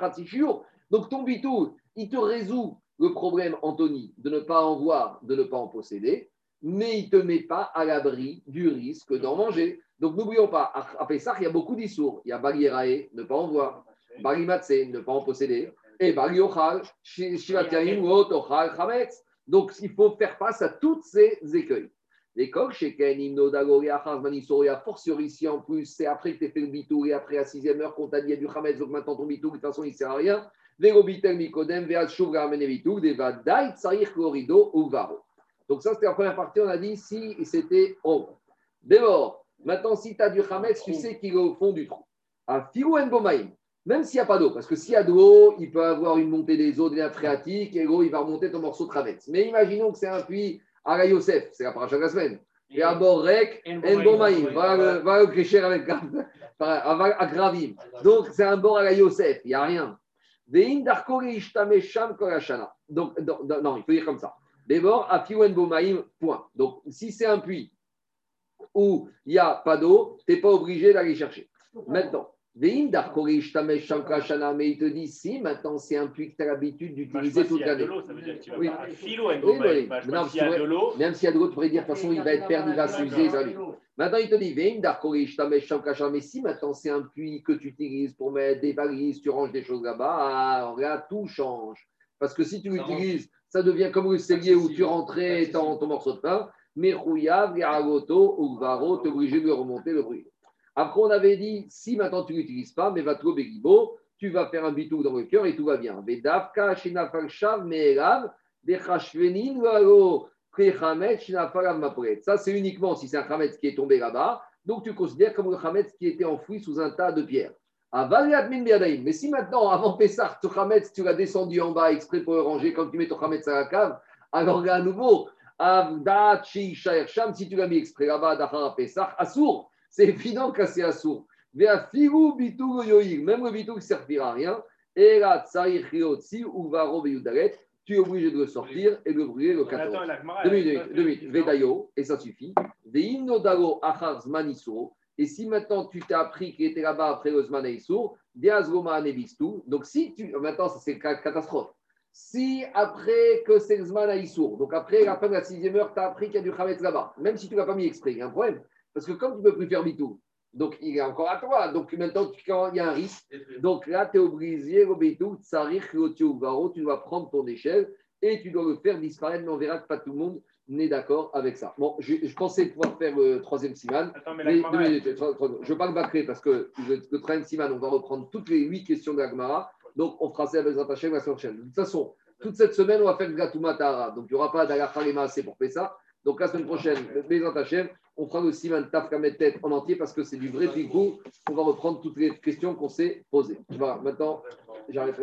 Donc ton bitou, il te résout le problème, Anthony, de ne pas en voir, de ne pas en posséder, mais il ne te met pas à l'abri du risque d'en manger. Donc n'oublions pas, à Pessah, il y a beaucoup d'issours. Il y a Bagirae, ne pas en voir, Barimatse, ne pas en posséder, et Bagiochal, Shivatiaim ou Ochal, Chametz. Donc, il faut faire face à tous ces écueils. Les coques, chez Ken, Hymno, Dagoria, Manisoria, fortiori ici en plus, c'est après que tu fait le bitou et après à sixième heure qu'on t'a dit du Hametz, donc maintenant ton bitou, de toute façon, il ne sert à rien. Vérobitel, Mikodem, Veat, Shuvra, Menevitou, Deva, Dait, Sarir, Chlorido, ou Varo. Donc, ça, c'était la première partie, on a dit si c'était ombre. D'abord, maintenant, si tu as du Hametz, tu sais qu'il est au fond du trou. À Filou Bomaïm, même s'il n'y a pas d'eau, parce que s'il y a de l'eau, il peut avoir une montée des eaux, des nappes phréatiques, et l'eau, il va remonter ton morceau de traverse. Mais imaginons que c'est un puits à la Yosef, c'est la paracha de la semaine. Et à bord rec, Enbomaïm, va le crécher avec à Gravim. Donc, c'est un bord à la Yosef, il n'y a rien. Donc, non, il faut dire comme ça. D'abord, à Bomaïm, point. Donc, si c'est un puits où il n'y a pas d'eau, tu n'es pas obligé d'aller chercher. Maintenant, mais il te dit si maintenant c'est un puits que tu as l'habitude d'utiliser toute l'année. Oui, oui, oui. Même s'il y a de l'eau, tu pourrais dire de toute façon il va être perdu, il va s'user. Maintenant il te dit mais si maintenant c'est un puits que tu utilises pour mettre des valises, tu ranges des choses là-bas, là tout change. Parce que si tu l'utilises, ça devient comme le cellier où tu rentrais dans ton morceau de pain. Mais Rouyav, Garagoto, ou Varo, tu es obligé de remonter le bruit. Après, on avait dit, si maintenant tu ne l'utilises pas, mais va Begibo, tu vas faire un bitou dans le cœur et tout va bien. Ça, c'est uniquement si c'est un Khametz qui est tombé là-bas. Donc, tu considères comme le Khametz qui était enfoui sous un tas de pierres. Mais si maintenant, avant Pessah, ton tu l'as descendu en bas exprès pour le ranger, quand tu mets ton Khametz à la cave, alors là, à nouveau, si tu l'as mis exprès là-bas, Dachara Pessah, Assour c'est évident que c'est assourd. Même le bitou ne servira à rien. Et là, ou tu es obligé de le sortir et de le brûler le 14. Deux minutes, deux minutes. Vedayo, et ça suffit. Et si maintenant tu t'es appris qu'il était là-bas après le Zman donc si tu. Maintenant, c'est catastrophe. Si après que c'est le Zman donc après la fin de la sixième heure, tu as appris qu'il y a du Khamet là-bas, même si tu ne l'as pas mis exprès, il y a un problème. Parce que comme tu ne peux plus faire bitou, donc il est encore à toi. Donc maintenant, quand il y a un risque, donc là, tu es obligé, au bitou, tsarir, garo, tu dois prendre ton échelle et tu dois le faire disparaître, mais on verra que pas tout le monde n'est d'accord avec ça. Bon, je, je pensais pouvoir faire le troisième siman. Attends, mais la Mais, deux elle- minutes, je parle bâclé parce que le, le troisième siman, on va reprendre toutes les huit questions de la Gemara. Donc, on fera ça avec Hashem la semaine prochaine. De toute façon, toute cette semaine, on va faire le Gatouma Tahara. Donc, il n'y aura pas d'Alacha assez pour faire ça. Donc, la semaine prochaine, les Hashem, on fera le siman Taf Tête en entier parce que c'est du vrai picou. On va reprendre toutes les questions qu'on s'est posées. Voilà, maintenant, j'arrête.